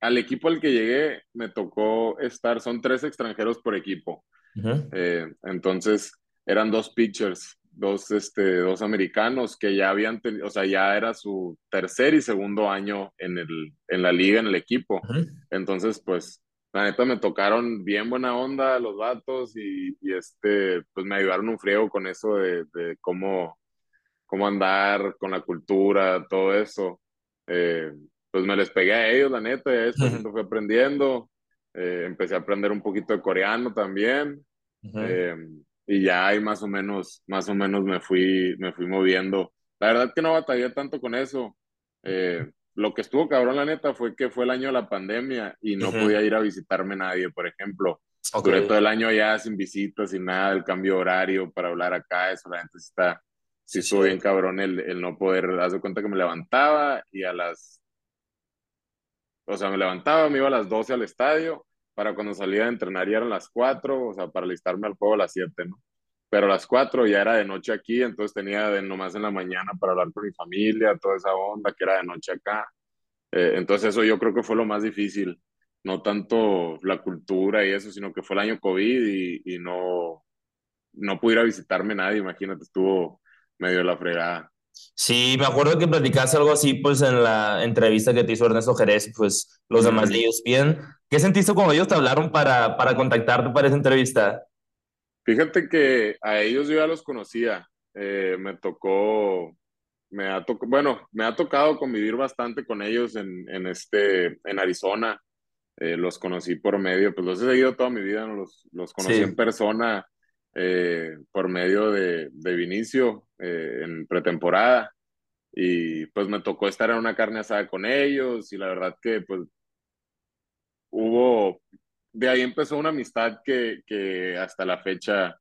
al equipo al que llegué me tocó estar, son tres extranjeros por equipo, uh -huh. eh, entonces eran dos pitchers dos, este, dos americanos que ya habían tenido, o sea, ya era su tercer y segundo año en, el, en la liga, en el equipo. Uh -huh. Entonces, pues, la neta me tocaron bien buena onda los vatos y, y este, pues me ayudaron un friego con eso de, de cómo, cómo andar con la cultura, todo eso. Eh, pues me les pegué a ellos, la neta, y después uh -huh. fui aprendiendo. Eh, empecé a aprender un poquito de coreano también. Uh -huh. eh, y ya ahí más o menos, más o menos me fui, me fui moviendo. La verdad que no batallé tanto con eso. Eh, lo que estuvo cabrón, la neta, fue que fue el año de la pandemia y no uh -huh. podía ir a visitarme nadie, por ejemplo. Okay. Duré todo el año ya sin visitas, sin nada, el cambio de horario para hablar acá, eso la gente está, sí estuvo bien cabrón el, el no poder, haz de cuenta que me levantaba y a las, o sea, me levantaba, me iba a las 12 al estadio, para cuando salía a entrenar ya eran las 4, o sea, para listarme al juego a las 7, ¿no? Pero a las 4 ya era de noche aquí, entonces tenía de nomás en la mañana para hablar con mi familia, toda esa onda que era de noche acá. Eh, entonces eso yo creo que fue lo más difícil, no tanto la cultura y eso, sino que fue el año COVID y, y no, no pude ir a visitarme nadie, imagínate, estuvo medio la fregada. Sí, me acuerdo que platicaste algo así, pues, en la entrevista que te hizo Ernesto Jerez, pues, los demás de ellos bien. ¿Qué sentiste cuando ellos te hablaron para, para contactarte para esa entrevista? Fíjate que a ellos yo ya los conocía. Eh, me tocó, me ha tocado, bueno, me ha tocado convivir bastante con ellos en, en este, en Arizona. Eh, los conocí por medio, pues los he seguido toda mi vida, ¿no? los, los conocí sí. en persona eh, por medio de, de Vinicio eh, en pretemporada y pues me tocó estar en una carne asada con ellos y la verdad que pues hubo, de ahí empezó una amistad que, que hasta la fecha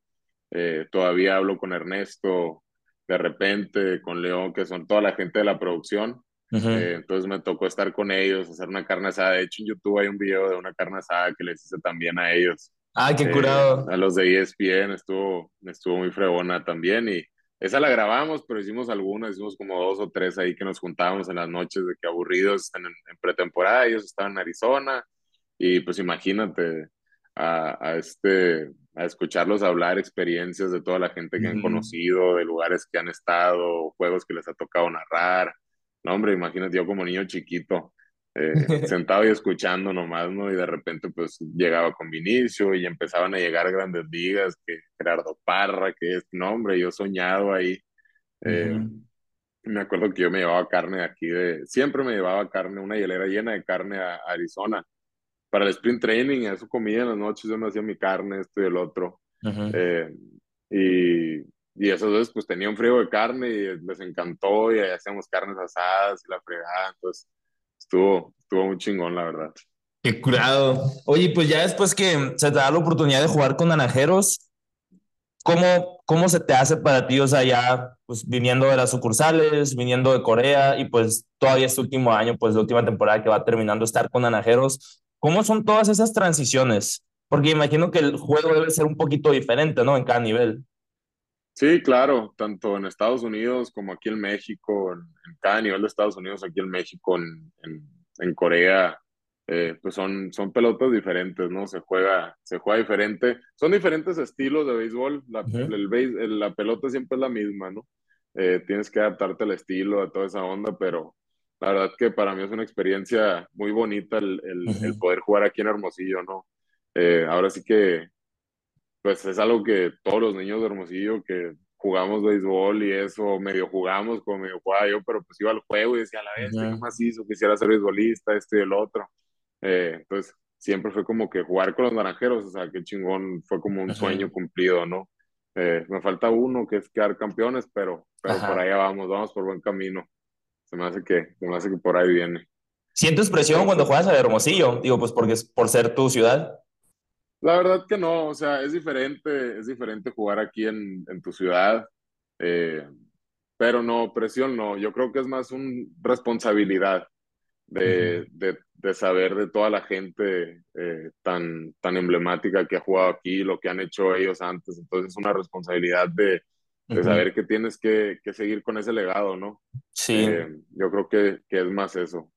eh, todavía hablo con Ernesto, de repente con León, que son toda la gente de la producción. Uh -huh. eh, entonces me tocó estar con ellos, hacer una carne asada. De hecho, en YouTube hay un video de una carne asada que les hice también a ellos. Ah, qué curado. Eh, a los de ESPN estuvo, estuvo muy fregona también y esa la grabamos, pero hicimos algunas, hicimos como dos o tres ahí que nos juntábamos en las noches de que aburridos en, en pretemporada, ellos estaban en Arizona y pues imagínate a, a, este, a escucharlos hablar experiencias de toda la gente que mm. han conocido, de lugares que han estado, juegos que les ha tocado narrar. No, hombre, imagínate yo como niño chiquito, eh, sentado y escuchando nomás, ¿no? Y de repente pues llegaba con Vinicio y empezaban a llegar grandes ligas, que Gerardo Parra, que es, no, hombre, yo soñado ahí. Eh, uh -huh. Me acuerdo que yo me llevaba carne aquí de, siempre me llevaba carne, una hielera llena de carne a, a Arizona para el sprint training, eso comía en las noches, yo me hacía mi carne, esto y el otro. Uh -huh. eh, y, y esas veces pues tenía un frío de carne y les encantó y hacíamos carnes asadas y la fregada, entonces estuvo, estuvo muy chingón, la verdad. Qué curado. Oye, pues ya después que se te da la oportunidad de jugar con Naranjeros, ¿cómo, ¿cómo se te hace para ti? O sea, ya pues viniendo de las sucursales, viniendo de Corea y pues todavía este último año, pues la última temporada que va terminando estar con Naranjeros, ¿cómo son todas esas transiciones? Porque imagino que el juego debe ser un poquito diferente, ¿no? En cada nivel. Sí, claro, tanto en Estados Unidos como aquí en México, en, en cada nivel de Estados Unidos, aquí en México, en, en, en Corea, eh, pues son, son pelotas diferentes, ¿no? Se juega, se juega diferente. Son diferentes estilos de béisbol, la, el, el, pelota siempre es la misma, ¿no? eh, tienes que adaptarte al estilo, a toda esa onda, pero la verdad que para mí es una experiencia muy bonita el, el, poder jugar aquí en Hermosillo, ¿no? Eh, ahora sí que, pues es algo que todos los niños de Hermosillo que jugamos béisbol y eso, medio jugamos como medio jugaba yo, pero pues iba al juego y decía a la vez, ¿qué más hizo? Quisiera ser beisbolista, este y el otro. Eh, entonces, siempre fue como que jugar con los naranjeros, o sea, qué chingón, fue como un sueño cumplido, ¿no? Eh, me falta uno que es quedar campeones, pero, pero por allá vamos, vamos por buen camino. Se me hace que, se me hace que por ahí viene. ¿Sientes presión cuando juegas a Hermosillo? Digo, pues porque es por ser tu ciudad. La verdad que no, o sea, es diferente, es diferente jugar aquí en, en tu ciudad, eh, pero no, presión no, yo creo que es más una responsabilidad de, de, de, saber de toda la gente eh, tan, tan emblemática que ha jugado aquí, lo que han hecho ellos antes, entonces es una responsabilidad de, de saber que tienes que, que, seguir con ese legado, ¿no? Sí. Eh, yo creo que, que es más eso.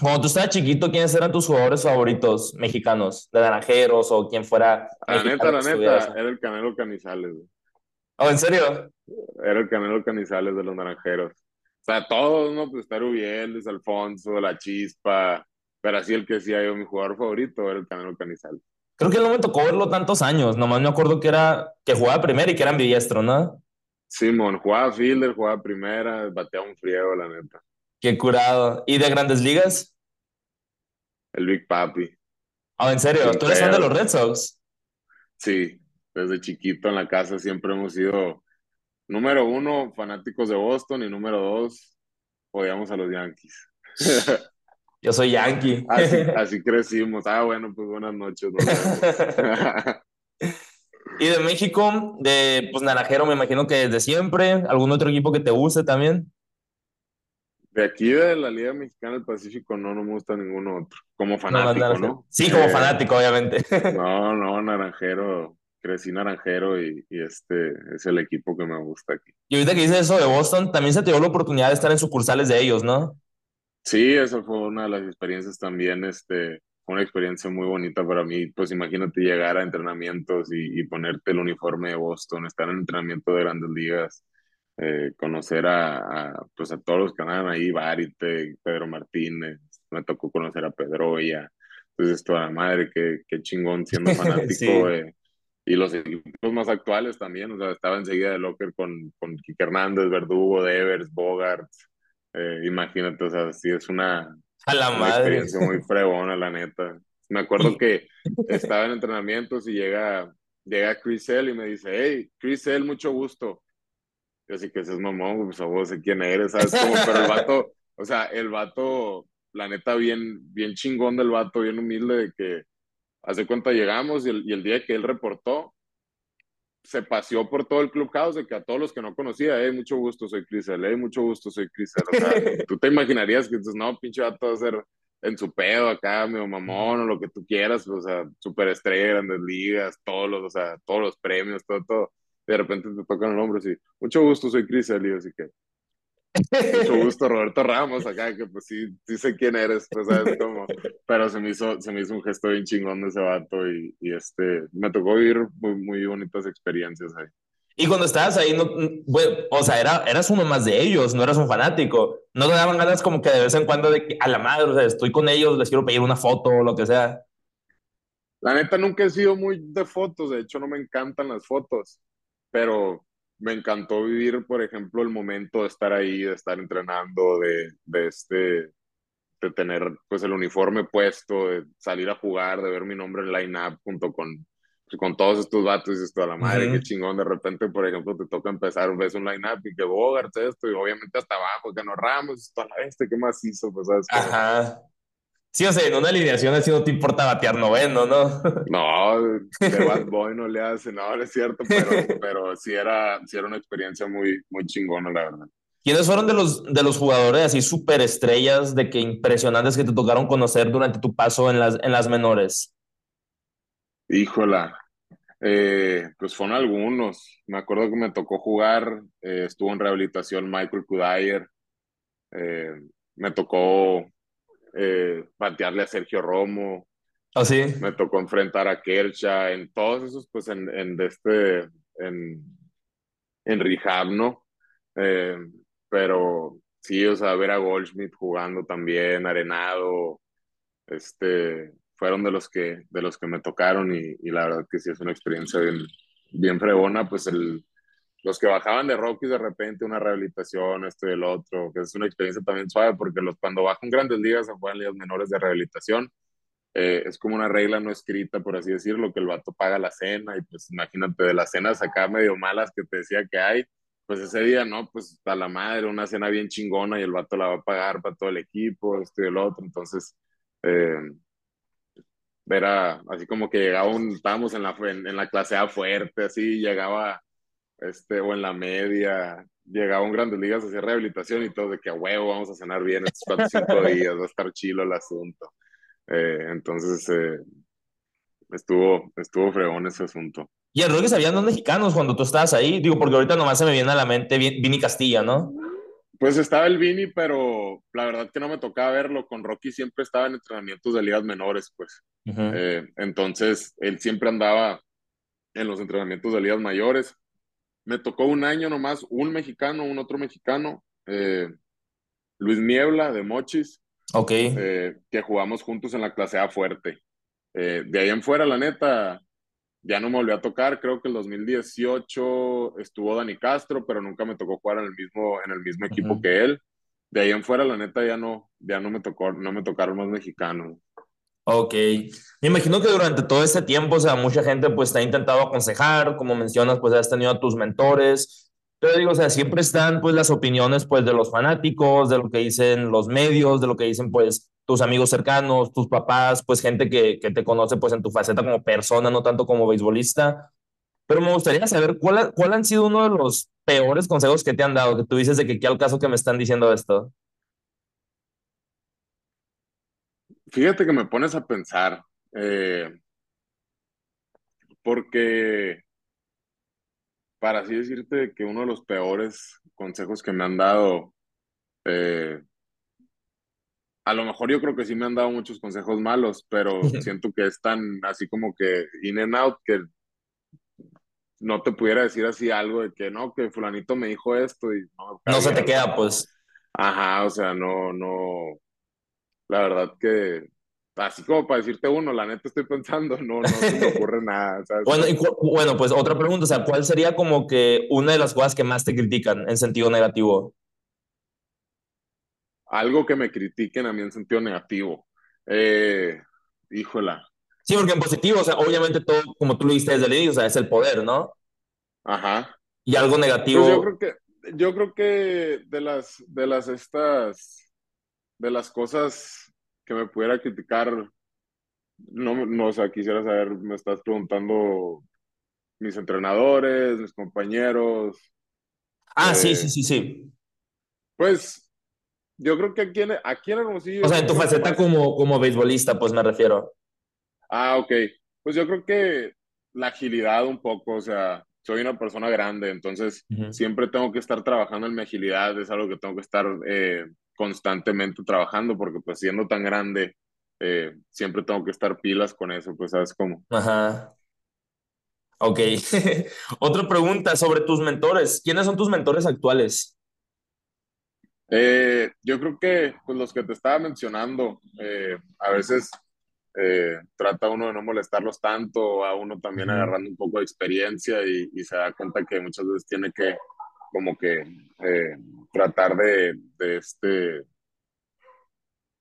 Cuando tú estabas chiquito, ¿quiénes eran tus jugadores favoritos mexicanos? ¿De naranjeros o quien fuera? La neta, la neta, era el Canelo Canizales. ¿Oh, en serio? Era el Canelo Canizales de los naranjeros. O sea, todos, ¿no? Pues estar bien, Luis Alfonso, La Chispa, pero así el que decía yo, mi jugador favorito era el Canelo Canizales. Creo que no me tocó verlo tantos años, nomás me acuerdo que era, que jugaba primero y que era ambidiestro, ¿no? Simón, jugaba fielder, jugaba primera, bateaba un friego, la neta. Qué curado. ¿Y de grandes ligas? El Big Papi. Oh, ¿en serio? ¿Tú eres fan de los Red Sox? Sí, desde chiquito en la casa siempre hemos sido, número uno, fanáticos de Boston y número dos, odiamos a los Yankees. Yo soy Yankee. Así, crecimos. Ah, bueno, pues buenas noches. y de México, de pues Naranjero, me imagino que desde siempre. ¿Algún otro equipo que te guste también? De aquí de la Liga Mexicana del Pacífico no, no me gusta ninguno otro. Como fanático, ¿no? Sí, como eh, fanático, obviamente. No, no, Naranjero, crecí Naranjero y, y, este es el equipo que me gusta aquí. Y ahorita que dices eso de Boston, también se te dio la oportunidad de estar en sucursales de ellos, ¿no? Sí, esa fue una de las experiencias también, este, fue una experiencia muy bonita para mí, pues imagínate llegar a entrenamientos y, y ponerte el uniforme de Boston, estar en entrenamiento de grandes ligas, eh, conocer a, pues a todos los que andan ahí, Barite, Pedro Martínez, me tocó conocer a Pedroya, entonces toda la madre, qué, qué chingón siendo fanático, y los equipos más actuales también, o sea, estaba enseguida de Locker con, con Kike Hernández, Verdugo, Devers, Bogart, eh, imagínate, o sea, sí es una, a la una experiencia muy fregona, la neta. Me acuerdo que estaba en entrenamientos y llega, llega Chris L y me dice, hey, Chris L, mucho gusto así que ese es mamón, pues a vos sé quién eres, ¿sabes? Como, pero el vato, o sea, el vato, la neta, bien, bien chingón del vato, bien humilde, de que hace cuenta llegamos y el, y el día que él reportó, se paseó por todo el clubhouse de que a todos los que no conocía, hey, mucho gusto, soy Crisel, hey, mucho gusto, soy Crisel. O sea, tú te imaginarías que entonces, no, pinche vato va a ser en su pedo acá, medio mamón o lo que tú quieras, o sea, superestrella, grandes ligas, todos los, o sea, todos los premios, todo, todo de repente te tocan el hombro así, mucho gusto, soy Cris Elio, así que, mucho gusto, Roberto Ramos, acá, que pues sí, sí sé quién eres, pues sabes cómo, pero se me hizo, se me hizo un gesto bien chingón de ese vato y, y este, me tocó vivir muy, muy bonitas experiencias ahí. Y cuando estabas ahí, no, o sea, era, eras uno más de ellos, no eras un fanático. No te daban ganas como que de vez en cuando de que a la madre, o sea, estoy con ellos, les quiero pedir una foto o lo que sea. La neta nunca he sido muy de fotos, de hecho no me encantan las fotos pero me encantó vivir, por ejemplo, el momento de estar ahí, de estar entrenando, de, de este, de tener pues el uniforme puesto, de salir a jugar, de ver mi nombre en line-up junto con, con todos estos vatos y esto a la madre, qué chingón, de repente, por ejemplo, te toca empezar, ves un line-up y que Bogart esto, y obviamente hasta abajo, que no Ramos, esto a la este, ¿qué más hizo? Pues, ¿sabes? Ajá. Sí, o sea, en una alineación así no te importa batear noveno, ¿no? No, de Bad Boy no le hace, no, no es cierto, pero, pero sí, era, sí era una experiencia muy, muy chingona, la verdad. ¿Quiénes fueron de los, de los jugadores así súper estrellas de que impresionantes que te tocaron conocer durante tu paso en las, en las menores? Híjola, eh, pues fueron algunos. Me acuerdo que me tocó jugar, eh, estuvo en rehabilitación Michael Kudayer, eh, me tocó eh, batearle a Sergio Romo. ¿Ah, sí? Me tocó enfrentar a Kersha, en todos esos, pues en, en este, en, en rehab, ¿no? Eh, pero sí, o sea, ver a Goldschmidt jugando también, Arenado, este, fueron de los que, de los que me tocaron y, y la verdad que sí es una experiencia bien, bien fregona, pues el, los que bajaban de Rocky de repente una rehabilitación, esto y el otro, que es una experiencia también suave porque los, cuando bajan grandes ligas se juegan ligas menores de rehabilitación, eh, es como una regla no escrita, por así decirlo, que el vato paga la cena y pues imagínate de las cenas acá medio malas que te decía que hay, pues ese día, ¿no? Pues a la madre, una cena bien chingona y el vato la va a pagar para todo el equipo, esto y el otro, entonces... Eh, era así como que llegaba un, estábamos en la, en, en la clase A fuerte, así, llegaba este, o en la media, llegaba un Grandes Ligas a hacer rehabilitación y todo, de que a huevo vamos a cenar bien estos cuatro cinco días, va a estar chilo el asunto. Eh, entonces, eh, estuvo, estuvo fregón ese asunto. Y el Rocky habían dos mexicanos cuando tú estabas ahí, digo, porque ahorita nomás se me viene a la mente Vini Castilla, ¿no? Pues estaba el Vini, pero la verdad que no me tocaba verlo. Con Rocky siempre estaba en entrenamientos de ligas menores, pues. eh, entonces, él siempre andaba en los entrenamientos de ligas mayores me tocó un año nomás, un mexicano, un otro mexicano, eh, Luis Niebla de Mochis. Ok. Eh, que jugamos juntos en la clase A fuerte. Eh, de ahí en fuera, la neta, ya no me volvió a tocar. Creo que el 2018 estuvo Dani Castro, pero nunca me tocó jugar en el mismo, en el mismo equipo que él. De ahí en fuera, la neta, ya no, ya no me tocó, no me tocaron más mexicanos. Ok, me imagino que durante todo este tiempo, o sea, mucha gente pues te ha intentado aconsejar, como mencionas, pues has tenido a tus mentores, pero digo, o sea, siempre están pues las opiniones pues de los fanáticos, de lo que dicen los medios, de lo que dicen pues tus amigos cercanos, tus papás, pues gente que, que te conoce pues en tu faceta como persona, no tanto como beisbolista. Pero me gustaría saber cuál, cuál han sido uno de los peores consejos que te han dado, que tú dices de que qué al caso que me están diciendo esto. Fíjate que me pones a pensar, eh, porque para así decirte que uno de los peores consejos que me han dado, eh, a lo mejor yo creo que sí me han dado muchos consejos malos, pero siento que es tan así como que in and out que no te pudiera decir así algo de que no, que fulanito me dijo esto y no. No se te queda, pues. Ajá, o sea, no, no, la verdad que, así como para decirte uno, la neta estoy pensando, no, no se me ocurre nada. Bueno, bueno, pues otra pregunta, o sea, ¿cuál sería como que una de las cosas que más te critican en sentido negativo? Algo que me critiquen a mí en sentido negativo. Eh, híjola. Sí, porque en positivo, o sea, obviamente todo, como tú lo dijiste desde el inicio, o sea, es el poder, ¿no? Ajá. Y algo negativo. Pues yo creo que, yo creo que de las, de las estas, de las cosas que me pudiera criticar, no, no, o sea, quisiera saber, me estás preguntando mis entrenadores, mis compañeros. Ah, sí, sí, sí, sí. Pues yo creo que aquí en, aquí en Hermosillo. O sea, en tu faceta como, como beisbolista, pues me refiero. Ah, ok. Pues yo creo que la agilidad un poco, o sea, soy una persona grande, entonces siempre tengo que estar trabajando en mi agilidad, es algo que tengo que estar eh, constantemente trabajando, porque pues siendo tan grande, eh, siempre tengo que estar pilas con eso, pues sabes cómo. Ajá. Ok. Otra pregunta sobre tus mentores. ¿Quiénes son tus mentores actuales? Eh, yo creo que pues, los que te estaba mencionando, eh, a veces trata uno de no molestarlos tanto, a uno también agarrando un poco de experiencia y, y, se da cuenta que muchas veces tiene que como que eh, tratar de, de, este,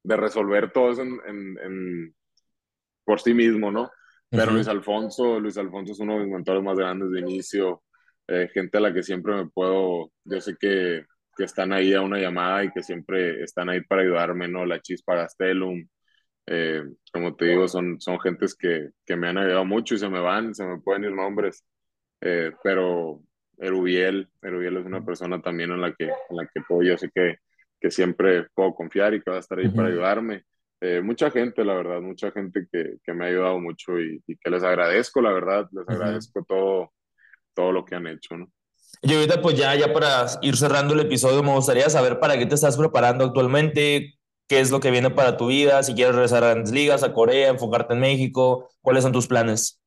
de resolver todo eso en, por sí mismo, ¿no? Pero Luis Alfonso, Luis Alfonso es uno de mis mentores más grandes de inicio, eh, gente a la que siempre me puedo, yo sé que, que, están ahí a una llamada y que siempre están ahí para ayudarme, ¿no? La Chispa Gastelum, eh, como te digo, son, son gentes que, que, me han ayudado mucho y se me van, se me pueden ir nombres, pero Erubiel. Erubiel es una persona también en la que, en la que puedo, yo sé que, que siempre puedo confiar y que va a estar ahí para ayudarme. Eh, mucha gente, la verdad, mucha gente que, que me ha ayudado mucho y, y, que les agradezco, la verdad, les agradezco todo, todo lo que han hecho, ¿no? Y ahorita, pues ya, ya para ir cerrando el episodio, me gustaría saber para qué te estás preparando actualmente, qué es lo que viene para tu vida, si quieres regresar a las ligas, a Corea, enfocarte en México, cuáles son tus planes.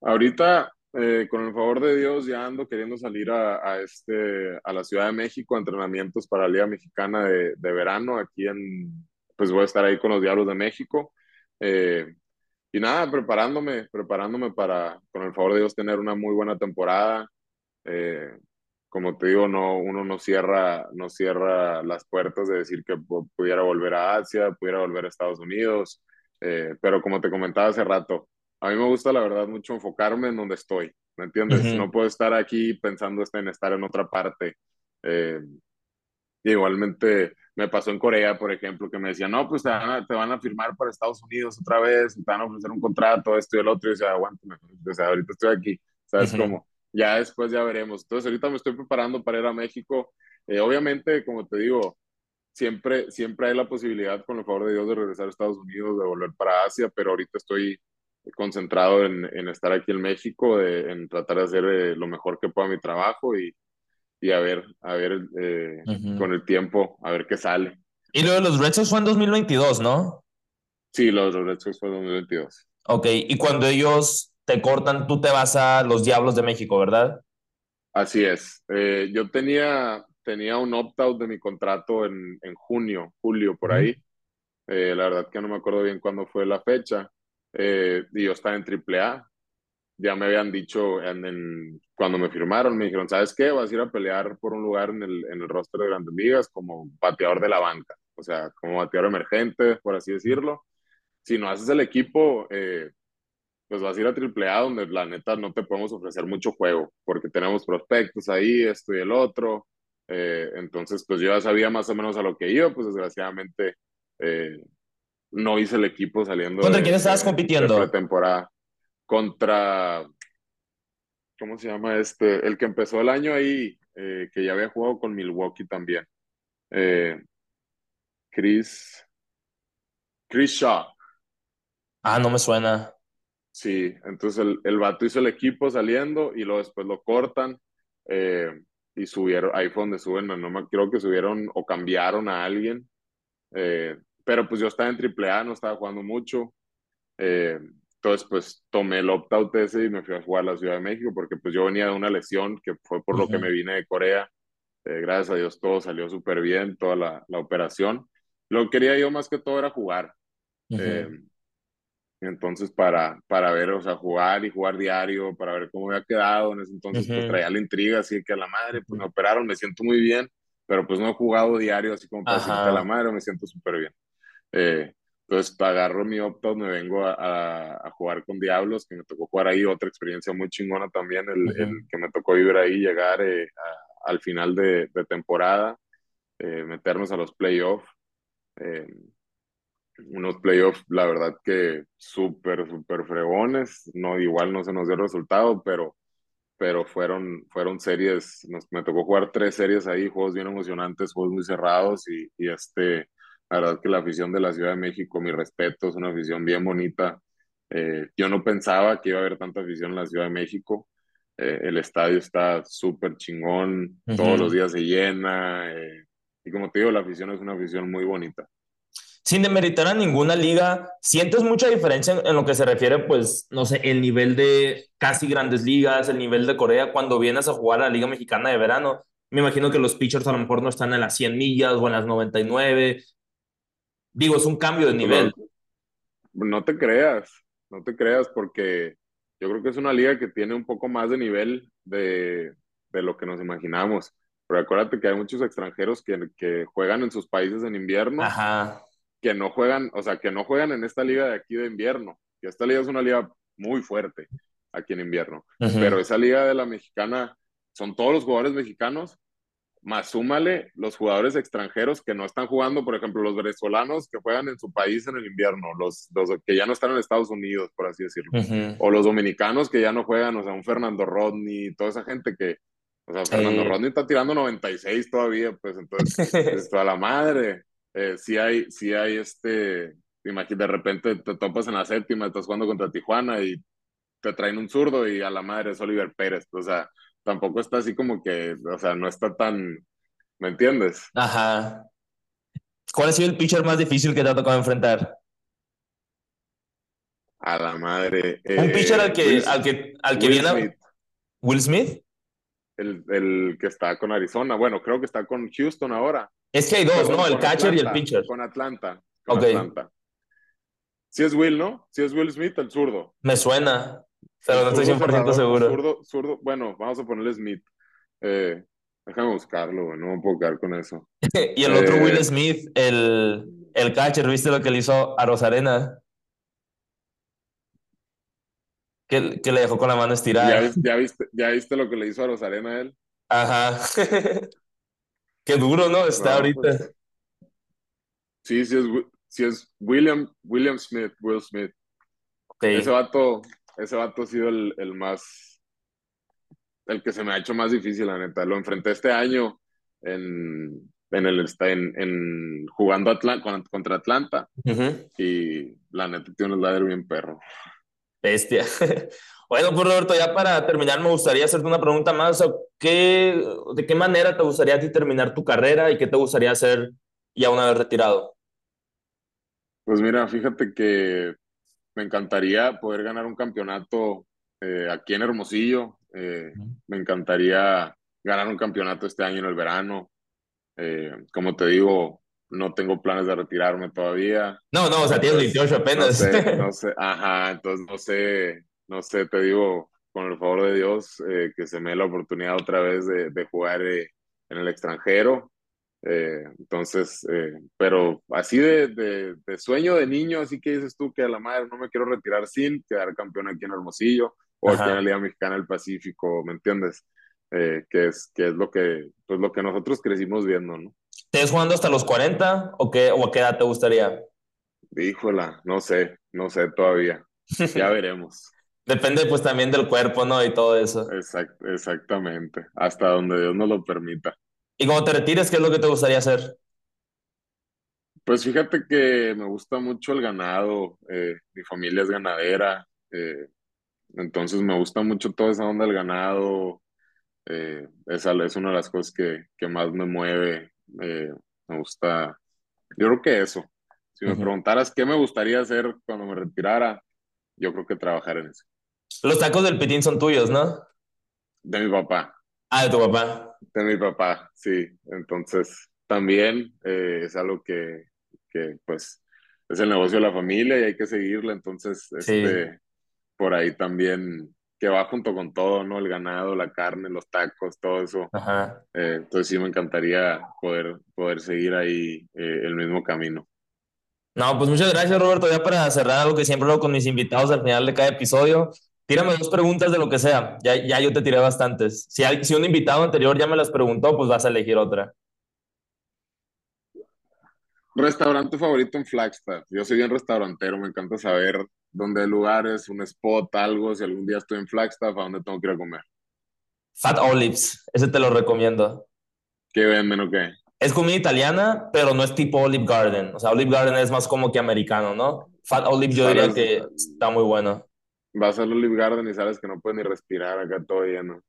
Ahorita eh, con el favor de Dios ya ando queriendo salir a, este, a la Ciudad de México a entrenamientos para la Liga Mexicana de, verano. Aquí en, pues voy a estar ahí con los Diablos de México. Eh, y nada, preparándome, preparándome para, con el favor de Dios, tener una muy buena temporada. Eh, como te digo, no, uno no cierra, no cierra las puertas de decir que pudiera volver a Asia, pudiera volver a Estados Unidos, pero como te comentaba hace rato, a mí me gusta, la verdad, mucho enfocarme en donde estoy, ¿me entiendes? No puedo estar aquí pensando en estar en otra parte. Eh, igualmente me pasó en Corea, por ejemplo, que me decían, no, pues te van, a, firmar para Estados Unidos otra vez, te van a ofrecer un contrato, esto y el otro, y yo decía, aguántame, o sea, ahorita estoy aquí, ¿sabes cómo? Ya después ya veremos. Entonces, ahorita me estoy preparando para ir a México. Eh, obviamente, como te digo, siempre, siempre hay la posibilidad, con el favor de Dios, de regresar a Estados Unidos, de volver para Asia, pero ahorita estoy concentrado en, en, estar aquí en México, en tratar de hacer eh, lo mejor que pueda mi trabajo y, y a ver, a ver eh, con el tiempo, a ver qué sale. Y lo de los Red Sox fue en 2022, ¿no? Sí, los Red Sox fue en 2022. Ok, y cuando ellos te cortan, tú te vas a los Diablos de México, ¿verdad? Así es. Eh, yo tenía, tenía un opt-out de mi contrato en, en junio, julio, por ahí. la verdad que no me acuerdo bien cuándo fue la fecha eh, y yo estaba en AAA. Ya me habían dicho en, cuando me firmaron, me dijeron, ¿sabes qué? Vas a ir a pelear por un lugar en el, en el roster de grandes ligas como bateador de la banca, o sea, como bateador emergente, por así decirlo. Si no haces el equipo, eh, pues vas a ir a AAA donde la neta no te podemos ofrecer mucho juego, porque tenemos prospectos ahí, esto y el otro. Eh, entonces, pues yo ya sabía más o menos a lo que iba, pues desgraciadamente eh, no hice el equipo saliendo. ¿Contra quién estabas compitiendo? De temporada. Contra. ¿Cómo se llama este? El que empezó el año ahí, eh, que ya había jugado con Milwaukee también. Eh, Chris. Chris Shaw. Ah, no me suena. Sí, entonces el, el vato hizo el equipo saliendo y luego después lo cortan eh, y subieron, ahí fue donde suben, no me creo que subieron o cambiaron a alguien. Eh, pero pues yo estaba en AAA, no estaba jugando mucho. Eh, entonces, pues tomé el opt-out ese y me fui a jugar a la Ciudad de México porque pues yo venía de una lesión que fue por lo que me vine de Corea. Eh, gracias a Dios todo salió súper bien, toda la, la, operación. Lo que quería yo más que todo era jugar. Eh, entonces, para, para ver, o sea, jugar y jugar diario, para ver cómo había quedado. En ese entonces, pues traía la intriga, así que a la madre, pues me operaron, me siento muy bien, pero pues no he jugado diario, así como para decirte a la madre, me siento súper bien. Eh, entonces agarro mi opt me vengo a, a, jugar con Diablos, que me tocó jugar ahí, otra experiencia muy chingona también, el, el que me tocó vivir ahí, llegar eh, al final de, de temporada, eh, meternos a los playoffs. Eh, unos playoffs, la verdad que súper, súper fregones, no, igual no se nos dio el resultado, pero, pero fueron, fueron series, nos, me tocó jugar tres series ahí, juegos bien emocionantes, juegos muy cerrados y, y este la verdad que la afición de la Ciudad de México, mi respeto, es una afición bien bonita. Eh, yo no pensaba que iba a haber tanta afición en la Ciudad de México. Eh, el estadio está súper chingón, todos los días se llena. Eh, y como te digo, la afición es una afición muy bonita. Sin demeritar a ninguna liga, ¿sientes mucha diferencia en, lo que se refiere, pues, no sé, el nivel de casi grandes ligas, el nivel de Corea, cuando vienes a jugar a la Liga Mexicana de verano? Me imagino que los pitchers a lo mejor no están en las 100 millas o en las 99, Digo, es un cambio de nivel. No, te creas, no te creas, porque yo creo que es una liga que tiene un poco más de nivel de, de lo que nos imaginamos. Pero acuérdate que hay muchos extranjeros que, que juegan en sus países en invierno, que no juegan, o sea, que no juegan en esta liga de aquí de invierno. Y esta liga es una liga muy fuerte aquí en invierno. Pero esa liga de la mexicana son todos los jugadores mexicanos más súmale los jugadores extranjeros que no están jugando, por ejemplo, los venezolanos que juegan en su país en el invierno, los, los que ya no están en Estados Unidos, por así decirlo, o los dominicanos que ya no juegan, o sea, un Fernando Rodney, toda esa gente que, o sea, Fernando Rodney está tirando 96 todavía, pues entonces, es toda la madre. Eh, si hay, si hay este, imagínate, de repente te topas en la séptima, estás jugando contra Tijuana y te traen un zurdo y a la madre es Oliver Pérez, o sea, tampoco está así como que, o sea, no está tan, ¿me entiendes? Ajá. ¿Cuál ha sido el pitcher más difícil que te ha tocado enfrentar? A la madre. Un pitcher al que, al que, al que viene. ¿Will Smith? El, el, que está con Arizona. Bueno, creo que está con Houston ahora. Es que hay dos, ¿no? El catcher y el pitcher. Con Atlanta. Con Atlanta. Sí es Will, ¿no? Sí es Will Smith, el zurdo. Me suena, pero no estoy 100% seguro. Zurdo, zurdo, bueno, vamos a ponerle Smith. Eh, déjame buscarlo, no me puedo quedar con eso. y el otro Will eh, Smith, el, el catcher, ¿viste lo que le hizo a Rosarena? Que, que le dejó con la mano estirada. ¿Ya, ya, viste, ¿Ya viste lo que le hizo a Rosarena a él? Ajá. Qué duro, ¿no? Está ahorita. Pues, sí, sí es, sí es William, William Smith, Will Smith. Ese vato, ese vato ha sido el, el, más, el que se me ha hecho más difícil, la neta. Lo enfrenté este año en, en el, en, en jugando contra Atlanta y la neta tiene un ladder bien perro. Bestia. Bueno, pues Roberto, ya para terminar me gustaría hacerte una pregunta más. ¿Qué, ¿De qué manera te gustaría a ti terminar tu carrera y qué te gustaría hacer ya una vez retirado? Pues mira, fíjate que me encantaría poder ganar un campeonato eh, aquí en Hermosillo. Eh, me encantaría ganar un campeonato este año en el verano. Eh, como te digo, no tengo planes de retirarme todavía. No, no, o sea, tienes 28 apenas. No sé, no sé, ajá, entonces no sé, no sé, te digo, con el favor de Dios, eh, que se me dé la oportunidad otra vez de, de jugar en el extranjero. Eh, entonces, pero así de, de, de, sueño de niño, así que dices tú que a la madre no me quiero retirar sin quedar campeón aquí en Hermosillo o aquí en la Liga Mexicana del Pacífico, ¿me entiendes? que, es, que es lo que, pues lo que nosotros crecimos viendo, ¿no? ¿Te ves jugando hasta los 40 o, qué, o a qué edad te gustaría? Híjola, no sé, no sé todavía. Ya veremos. Depende pues también del cuerpo, ¿no? Y todo eso. Exact, exactamente, hasta donde Dios nos lo permita. ¿Y cuando te retires, qué es lo que te gustaría hacer? Pues fíjate que me gusta mucho el ganado, eh, mi familia es ganadera, eh, entonces me gusta mucho toda esa onda del ganado, eh, esa es una de las cosas que, que más me mueve, me gusta, yo creo que eso, si me preguntaras qué me gustaría hacer cuando me retirara, yo creo que trabajar en eso. Los tacos del pitín son tuyos, ¿no? De mi papá. Ah, de tu papá. De mi papá, sí. Entonces, también eh, es algo que, que, pues, es el negocio de la familia y hay que seguirlo. Entonces, este, por ahí también, que va junto con todo, ¿no? El ganado, la carne, los tacos, todo eso. Ajá. Eh, entonces, sí me encantaría poder, poder seguir ahí eh, el mismo camino. No, pues muchas gracias, Roberto. Ya para cerrar algo que siempre hago con mis invitados al final de cada episodio, tírame dos preguntas de lo que sea. Ya, ya yo te tiré bastantes. Si, hay, si un invitado anterior ya me las preguntó, pues vas a elegir otra. Restaurante favorito en Flagstaff. Yo soy bien restaurantero, me encanta saber dónde hay lugares, un spot, algo. Si algún día estoy en Flagstaff, ¿a dónde tengo que ir a comer? Fat Olives, ese te lo recomiendo. ¿Qué venden o qué? Es comida italiana, pero no es tipo Olive Garden. O sea, Olive Garden es más como que americano, ¿no? Fat Olive yo diría que está muy bueno. Vas al Olive Garden y sabes que no puedes ni respirar acá todo lleno.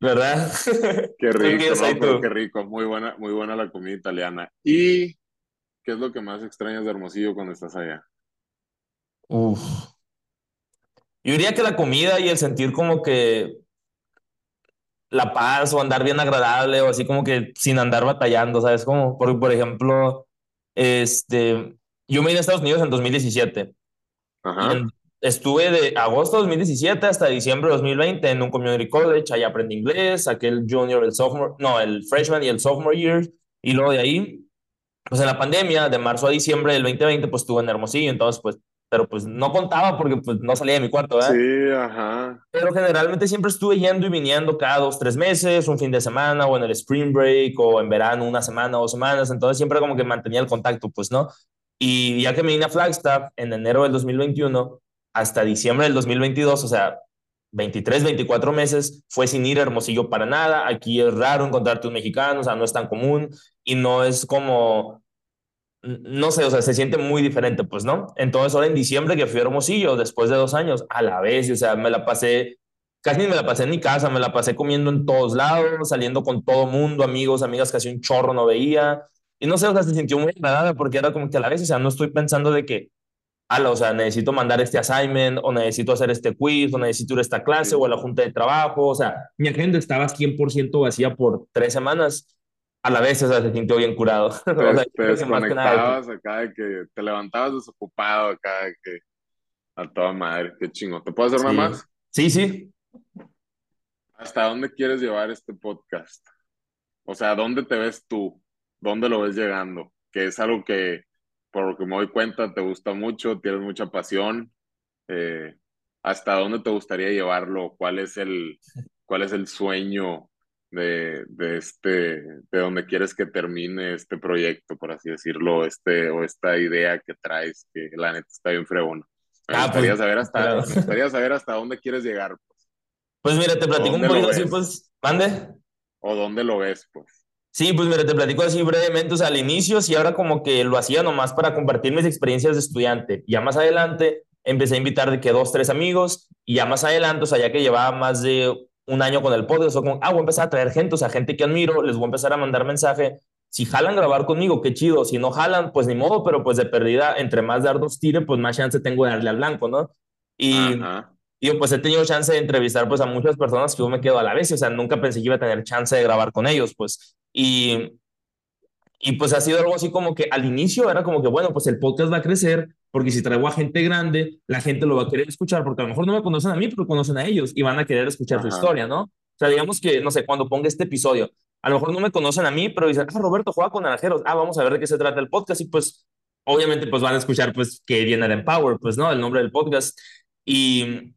¿Verdad? Qué rico, ¿no? qué rico. Muy buena, muy buena la comida italiana. ¿Y qué es lo que más extrañas de Hermosillo cuando estás allá? Uf. Yo diría que la comida y el sentir como que la paz o andar bien agradable o así como que sin andar batallando, ¿sabes? Como, por, por ejemplo, este, yo me vine a Estados Unidos en 2017. Ajá. Estuve de agosto de 2017 hasta diciembre de 2020 en un community college, ahí aprendí inglés, saqué el junior, el sophomore, no, el freshman y el sophomore year, y luego de ahí, pues en la pandemia, de marzo a diciembre del 2020, pues estuve en Hermosillo, entonces pues pero pues no contaba porque pues no salía de mi cuarto, ¿verdad? Sí, ajá. Pero generalmente siempre estuve yendo y viniendo cada dos, tres meses, un fin de semana o en el spring break o en verano una semana dos semanas, entonces siempre como que mantenía el contacto, pues, ¿no? Y ya que me vine a Flagstaff en enero del 2021 hasta diciembre del 2022, o sea, 23, 24 meses, fue sin ir a Hermosillo para nada. Aquí es raro encontrarte un mexicano, o sea, no es tan común y no es como no sé, o sea, se siente muy diferente, pues, ¿no? Entonces, ahora en diciembre que fui a Hermosillo, después de dos años, a la vez, o sea, me la pasé, casi me la pasé en mi casa, me la pasé comiendo en todos lados, saliendo con todo mundo, amigos, amigas, casi un chorro no veía. Y no sé, o sea, se sintió muy agradable porque era como que a la vez, o sea, no estoy pensando de que ala, o sea, necesito mandar este assignment, o necesito hacer este quiz, o necesito ir a esta clase, o a la junta de trabajo, o sea, mi agenda estaba 100% vacía por tres semanas, a la vez, o sea, se sintió bien curado. Te, o sea, te desconectabas acá de que te levantabas desocupado acá de que a toda madre, qué chingo. ¿Te puedo hacer una más? Sí, sí. ¿Hasta dónde quieres llevar este podcast? O sea, ¿dónde te ves tú? ¿Dónde lo ves llegando? Que es algo que, por lo que me doy cuenta, te gusta mucho, tienes mucha pasión. Eh, ¿Hasta dónde te gustaría llevarlo? ¿Cuál es el, cuál es el sueño de, de, este, de dónde quieres que termine este proyecto, por así decirlo, este, o esta idea que traes, que la neta está bien fregona? Me Ah, gustaría pues, saber hasta, claro. me gustaría saber hasta dónde quieres llegar, pues, Pues mira, te platico un ¿Dónde lo poquito así, pues, mande. o dónde lo ves, pues. Sí, pues mira, te platico así brevemente, o sea, al inicio sí ahora como que lo hacía nomás para compartir mis experiencias de estudiante. Ya más adelante empecé a invitar de que dos, tres amigos, y ya más adelante, o sea, ya que llevaba más de un año con el podcast, o como, ah, voy a empezar a traer gente, o sea, gente que admiro, les voy a empezar a mandar mensaje. Si jalan grabar conmigo, qué chido. Si no jalan, pues ni modo, pero pues de perdida, entre más dardos tire, pues más chance tengo de darle al blanco, ¿no? Y, Ajá. y yo pues he tenido chance de entrevistar pues a muchas personas que yo me quedo a la vez, o sea, nunca pensé que iba a tener chance de grabar con ellos, pues. Y, y pues ha sido algo así como que al inicio era como que, bueno, pues el podcast va a crecer, porque si traigo a gente grande, la gente lo va a querer escuchar, porque a lo mejor no me conocen a mí, pero conocen a ellos y van a querer escuchar su Ajá. historia, ¿no? O sea, digamos que, no sé, cuando ponga este episodio, a lo mejor no me conocen a mí, pero dicen, ah, Roberto juega con naranjeros, ah, vamos a ver de qué se trata el podcast y pues obviamente pues van a escuchar pues que viene el Empower, pues, ¿no? El nombre del podcast. Y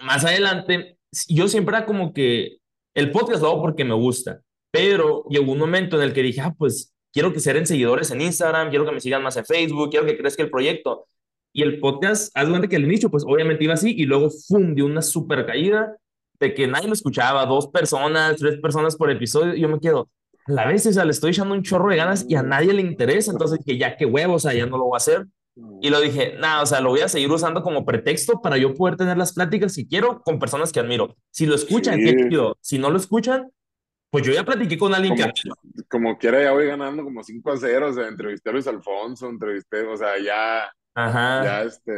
más adelante, yo siempre era como que el podcast lo hago porque me gusta, pero llegó un momento en el que dije, ah, pues quiero que sean seguidores en Instagram, quiero que me sigan más en Facebook, quiero que crezca el proyecto. Y el podcast, haz cuenta que al inicio, pues obviamente iba así, y luego, ¡fum!, dio una super caída de que nadie lo escuchaba, dos personas, tres personas por episodio, y yo me quedo, a la vez, o sea, le estoy echando un chorro de ganas y a nadie le interesa, entonces que ya qué huevo, o sea, ya no lo voy a hacer. Y lo dije, nada, o sea, lo voy a seguir usando como pretexto para yo poder tener las pláticas que quiero con personas que admiro. Si lo escuchan, Sí. qué chido. Si no lo escuchan, pues yo ya platiqué con alguien que Como, admiro. como quiera, ya voy ganando como 5 a 0. O sea, entrevisté a Luis Alfonso, entrevisté, o sea, ya, Ajá. ya, este,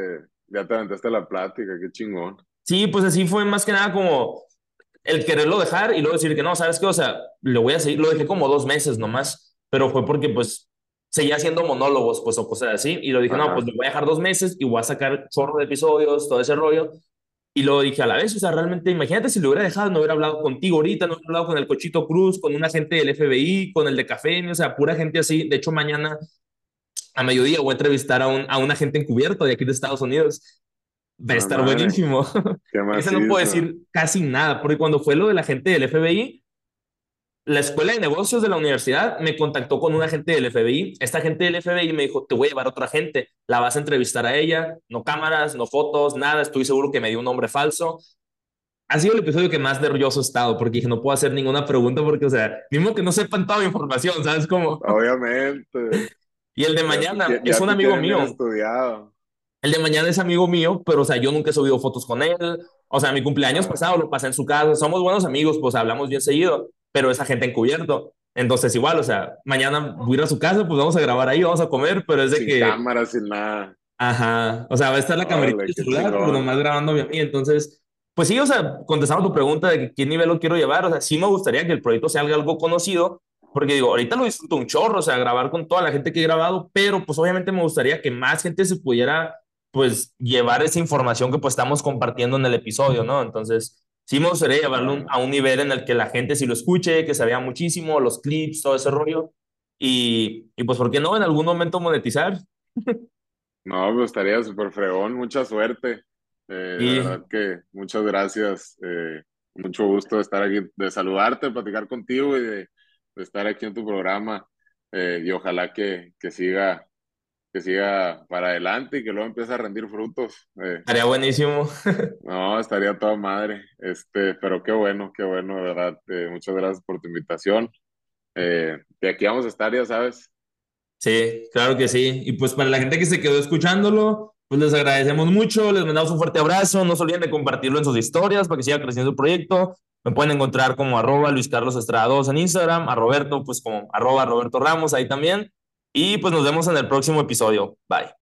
ya te aventaste la plática, qué chingón. Sí, pues así fue más que nada como el quererlo dejar y luego decir que no, ¿sabes qué? O sea, lo voy a seguir, lo dejé como dos meses nomás, pero fue porque pues seguía haciendo monólogos, pues o cosas así, y lo dije, no, Ajá. pues lo voy a dejar dos meses y voy a sacar chorro de episodios, todo ese rollo, y luego dije a la vez, o sea, realmente, imagínate si lo hubiera dejado, no hubiera hablado contigo ahorita, no hubiera hablado con el Cochito Cruz, con un agente del FBI, con el de Café, o sea, pura gente así, de hecho mañana a mediodía voy a entrevistar a un, a un agente encubierto de aquí de Estados Unidos, va a estar madre. buenísimo. ¿Qué más Ese no puedo decir casi nada, porque cuando fue lo de la gente del FBI, la escuela de negocios de la universidad me contactó con un agente del FBI. Esta gente del FBI me dijo, te voy a llevar a otra gente, la vas a entrevistar a ella, no cámaras, no fotos, nada, estoy seguro que me dio un nombre falso. Ha sido el episodio que más nervioso he estado, porque dije, no puedo hacer ninguna pregunta, porque, o sea, mismo que no sepan toda mi información, ¿sabes cómo? Obviamente. Y el de mañana ya- ya es un amigo mío. estudiado. El de mañana es amigo mío, pero, o sea, yo nunca he subido fotos con él. O sea, mi cumpleaños Ah. pasado lo pasé en su casa. Somos buenos amigos, pues hablamos bien seguido, pero esa gente encubierto. Entonces, igual, o sea, mañana voy a ir a su casa, pues vamos a grabar ahí, vamos a comer, pero es de Sin que, cámara, sin nada. ajá, o sea, va a estar la Órale, del qué celular, pero nomás grabándome a mí. Entonces, pues sí, o sea, contestando tu pregunta de qué nivel lo quiero llevar, o sea, sí me gustaría que el proyecto sea algo conocido, porque digo, ahorita lo disfruto un chorro, o sea, grabar con toda la gente que he grabado, pero pues obviamente me gustaría que más gente se pudiera, pues, llevar esa información que pues estamos compartiendo en el episodio, ¿no? Entonces, sí me gustaría llevarlo un- a un nivel en el que la gente sí lo escuche, que se vea muchísimo, los clips, todo ese rollo, y, y pues, ¿por qué no en algún momento monetizar? No, pues estaría súper fregón, mucha suerte. Eh, De verdad que muchas gracias. eh, mucho gusto de estar aquí, de saludarte, de platicar contigo y de, de estar aquí en tu programa. eh, y ojalá que, que siga, que siga para adelante y que luego empiece a rendir frutos. eh, Estaría buenísimo. no, estaría toda madre. Este, pero qué bueno, qué bueno, de verdad. eh, muchas gracias por tu invitación. Eh, de aquí vamos a estar, ya sabes. Sí, claro que sí. Y pues para la gente que se quedó escuchándolo, pues les agradecemos mucho, les mandamos un fuerte abrazo, no se olviden de compartirlo en sus historias para que siga creciendo el proyecto. Me pueden encontrar como arroba Luis Carlos Estrada 2 en Instagram, a Roberto pues como arroba Roberto Ramos ahí también. Y pues nos vemos en el próximo episodio. Bye.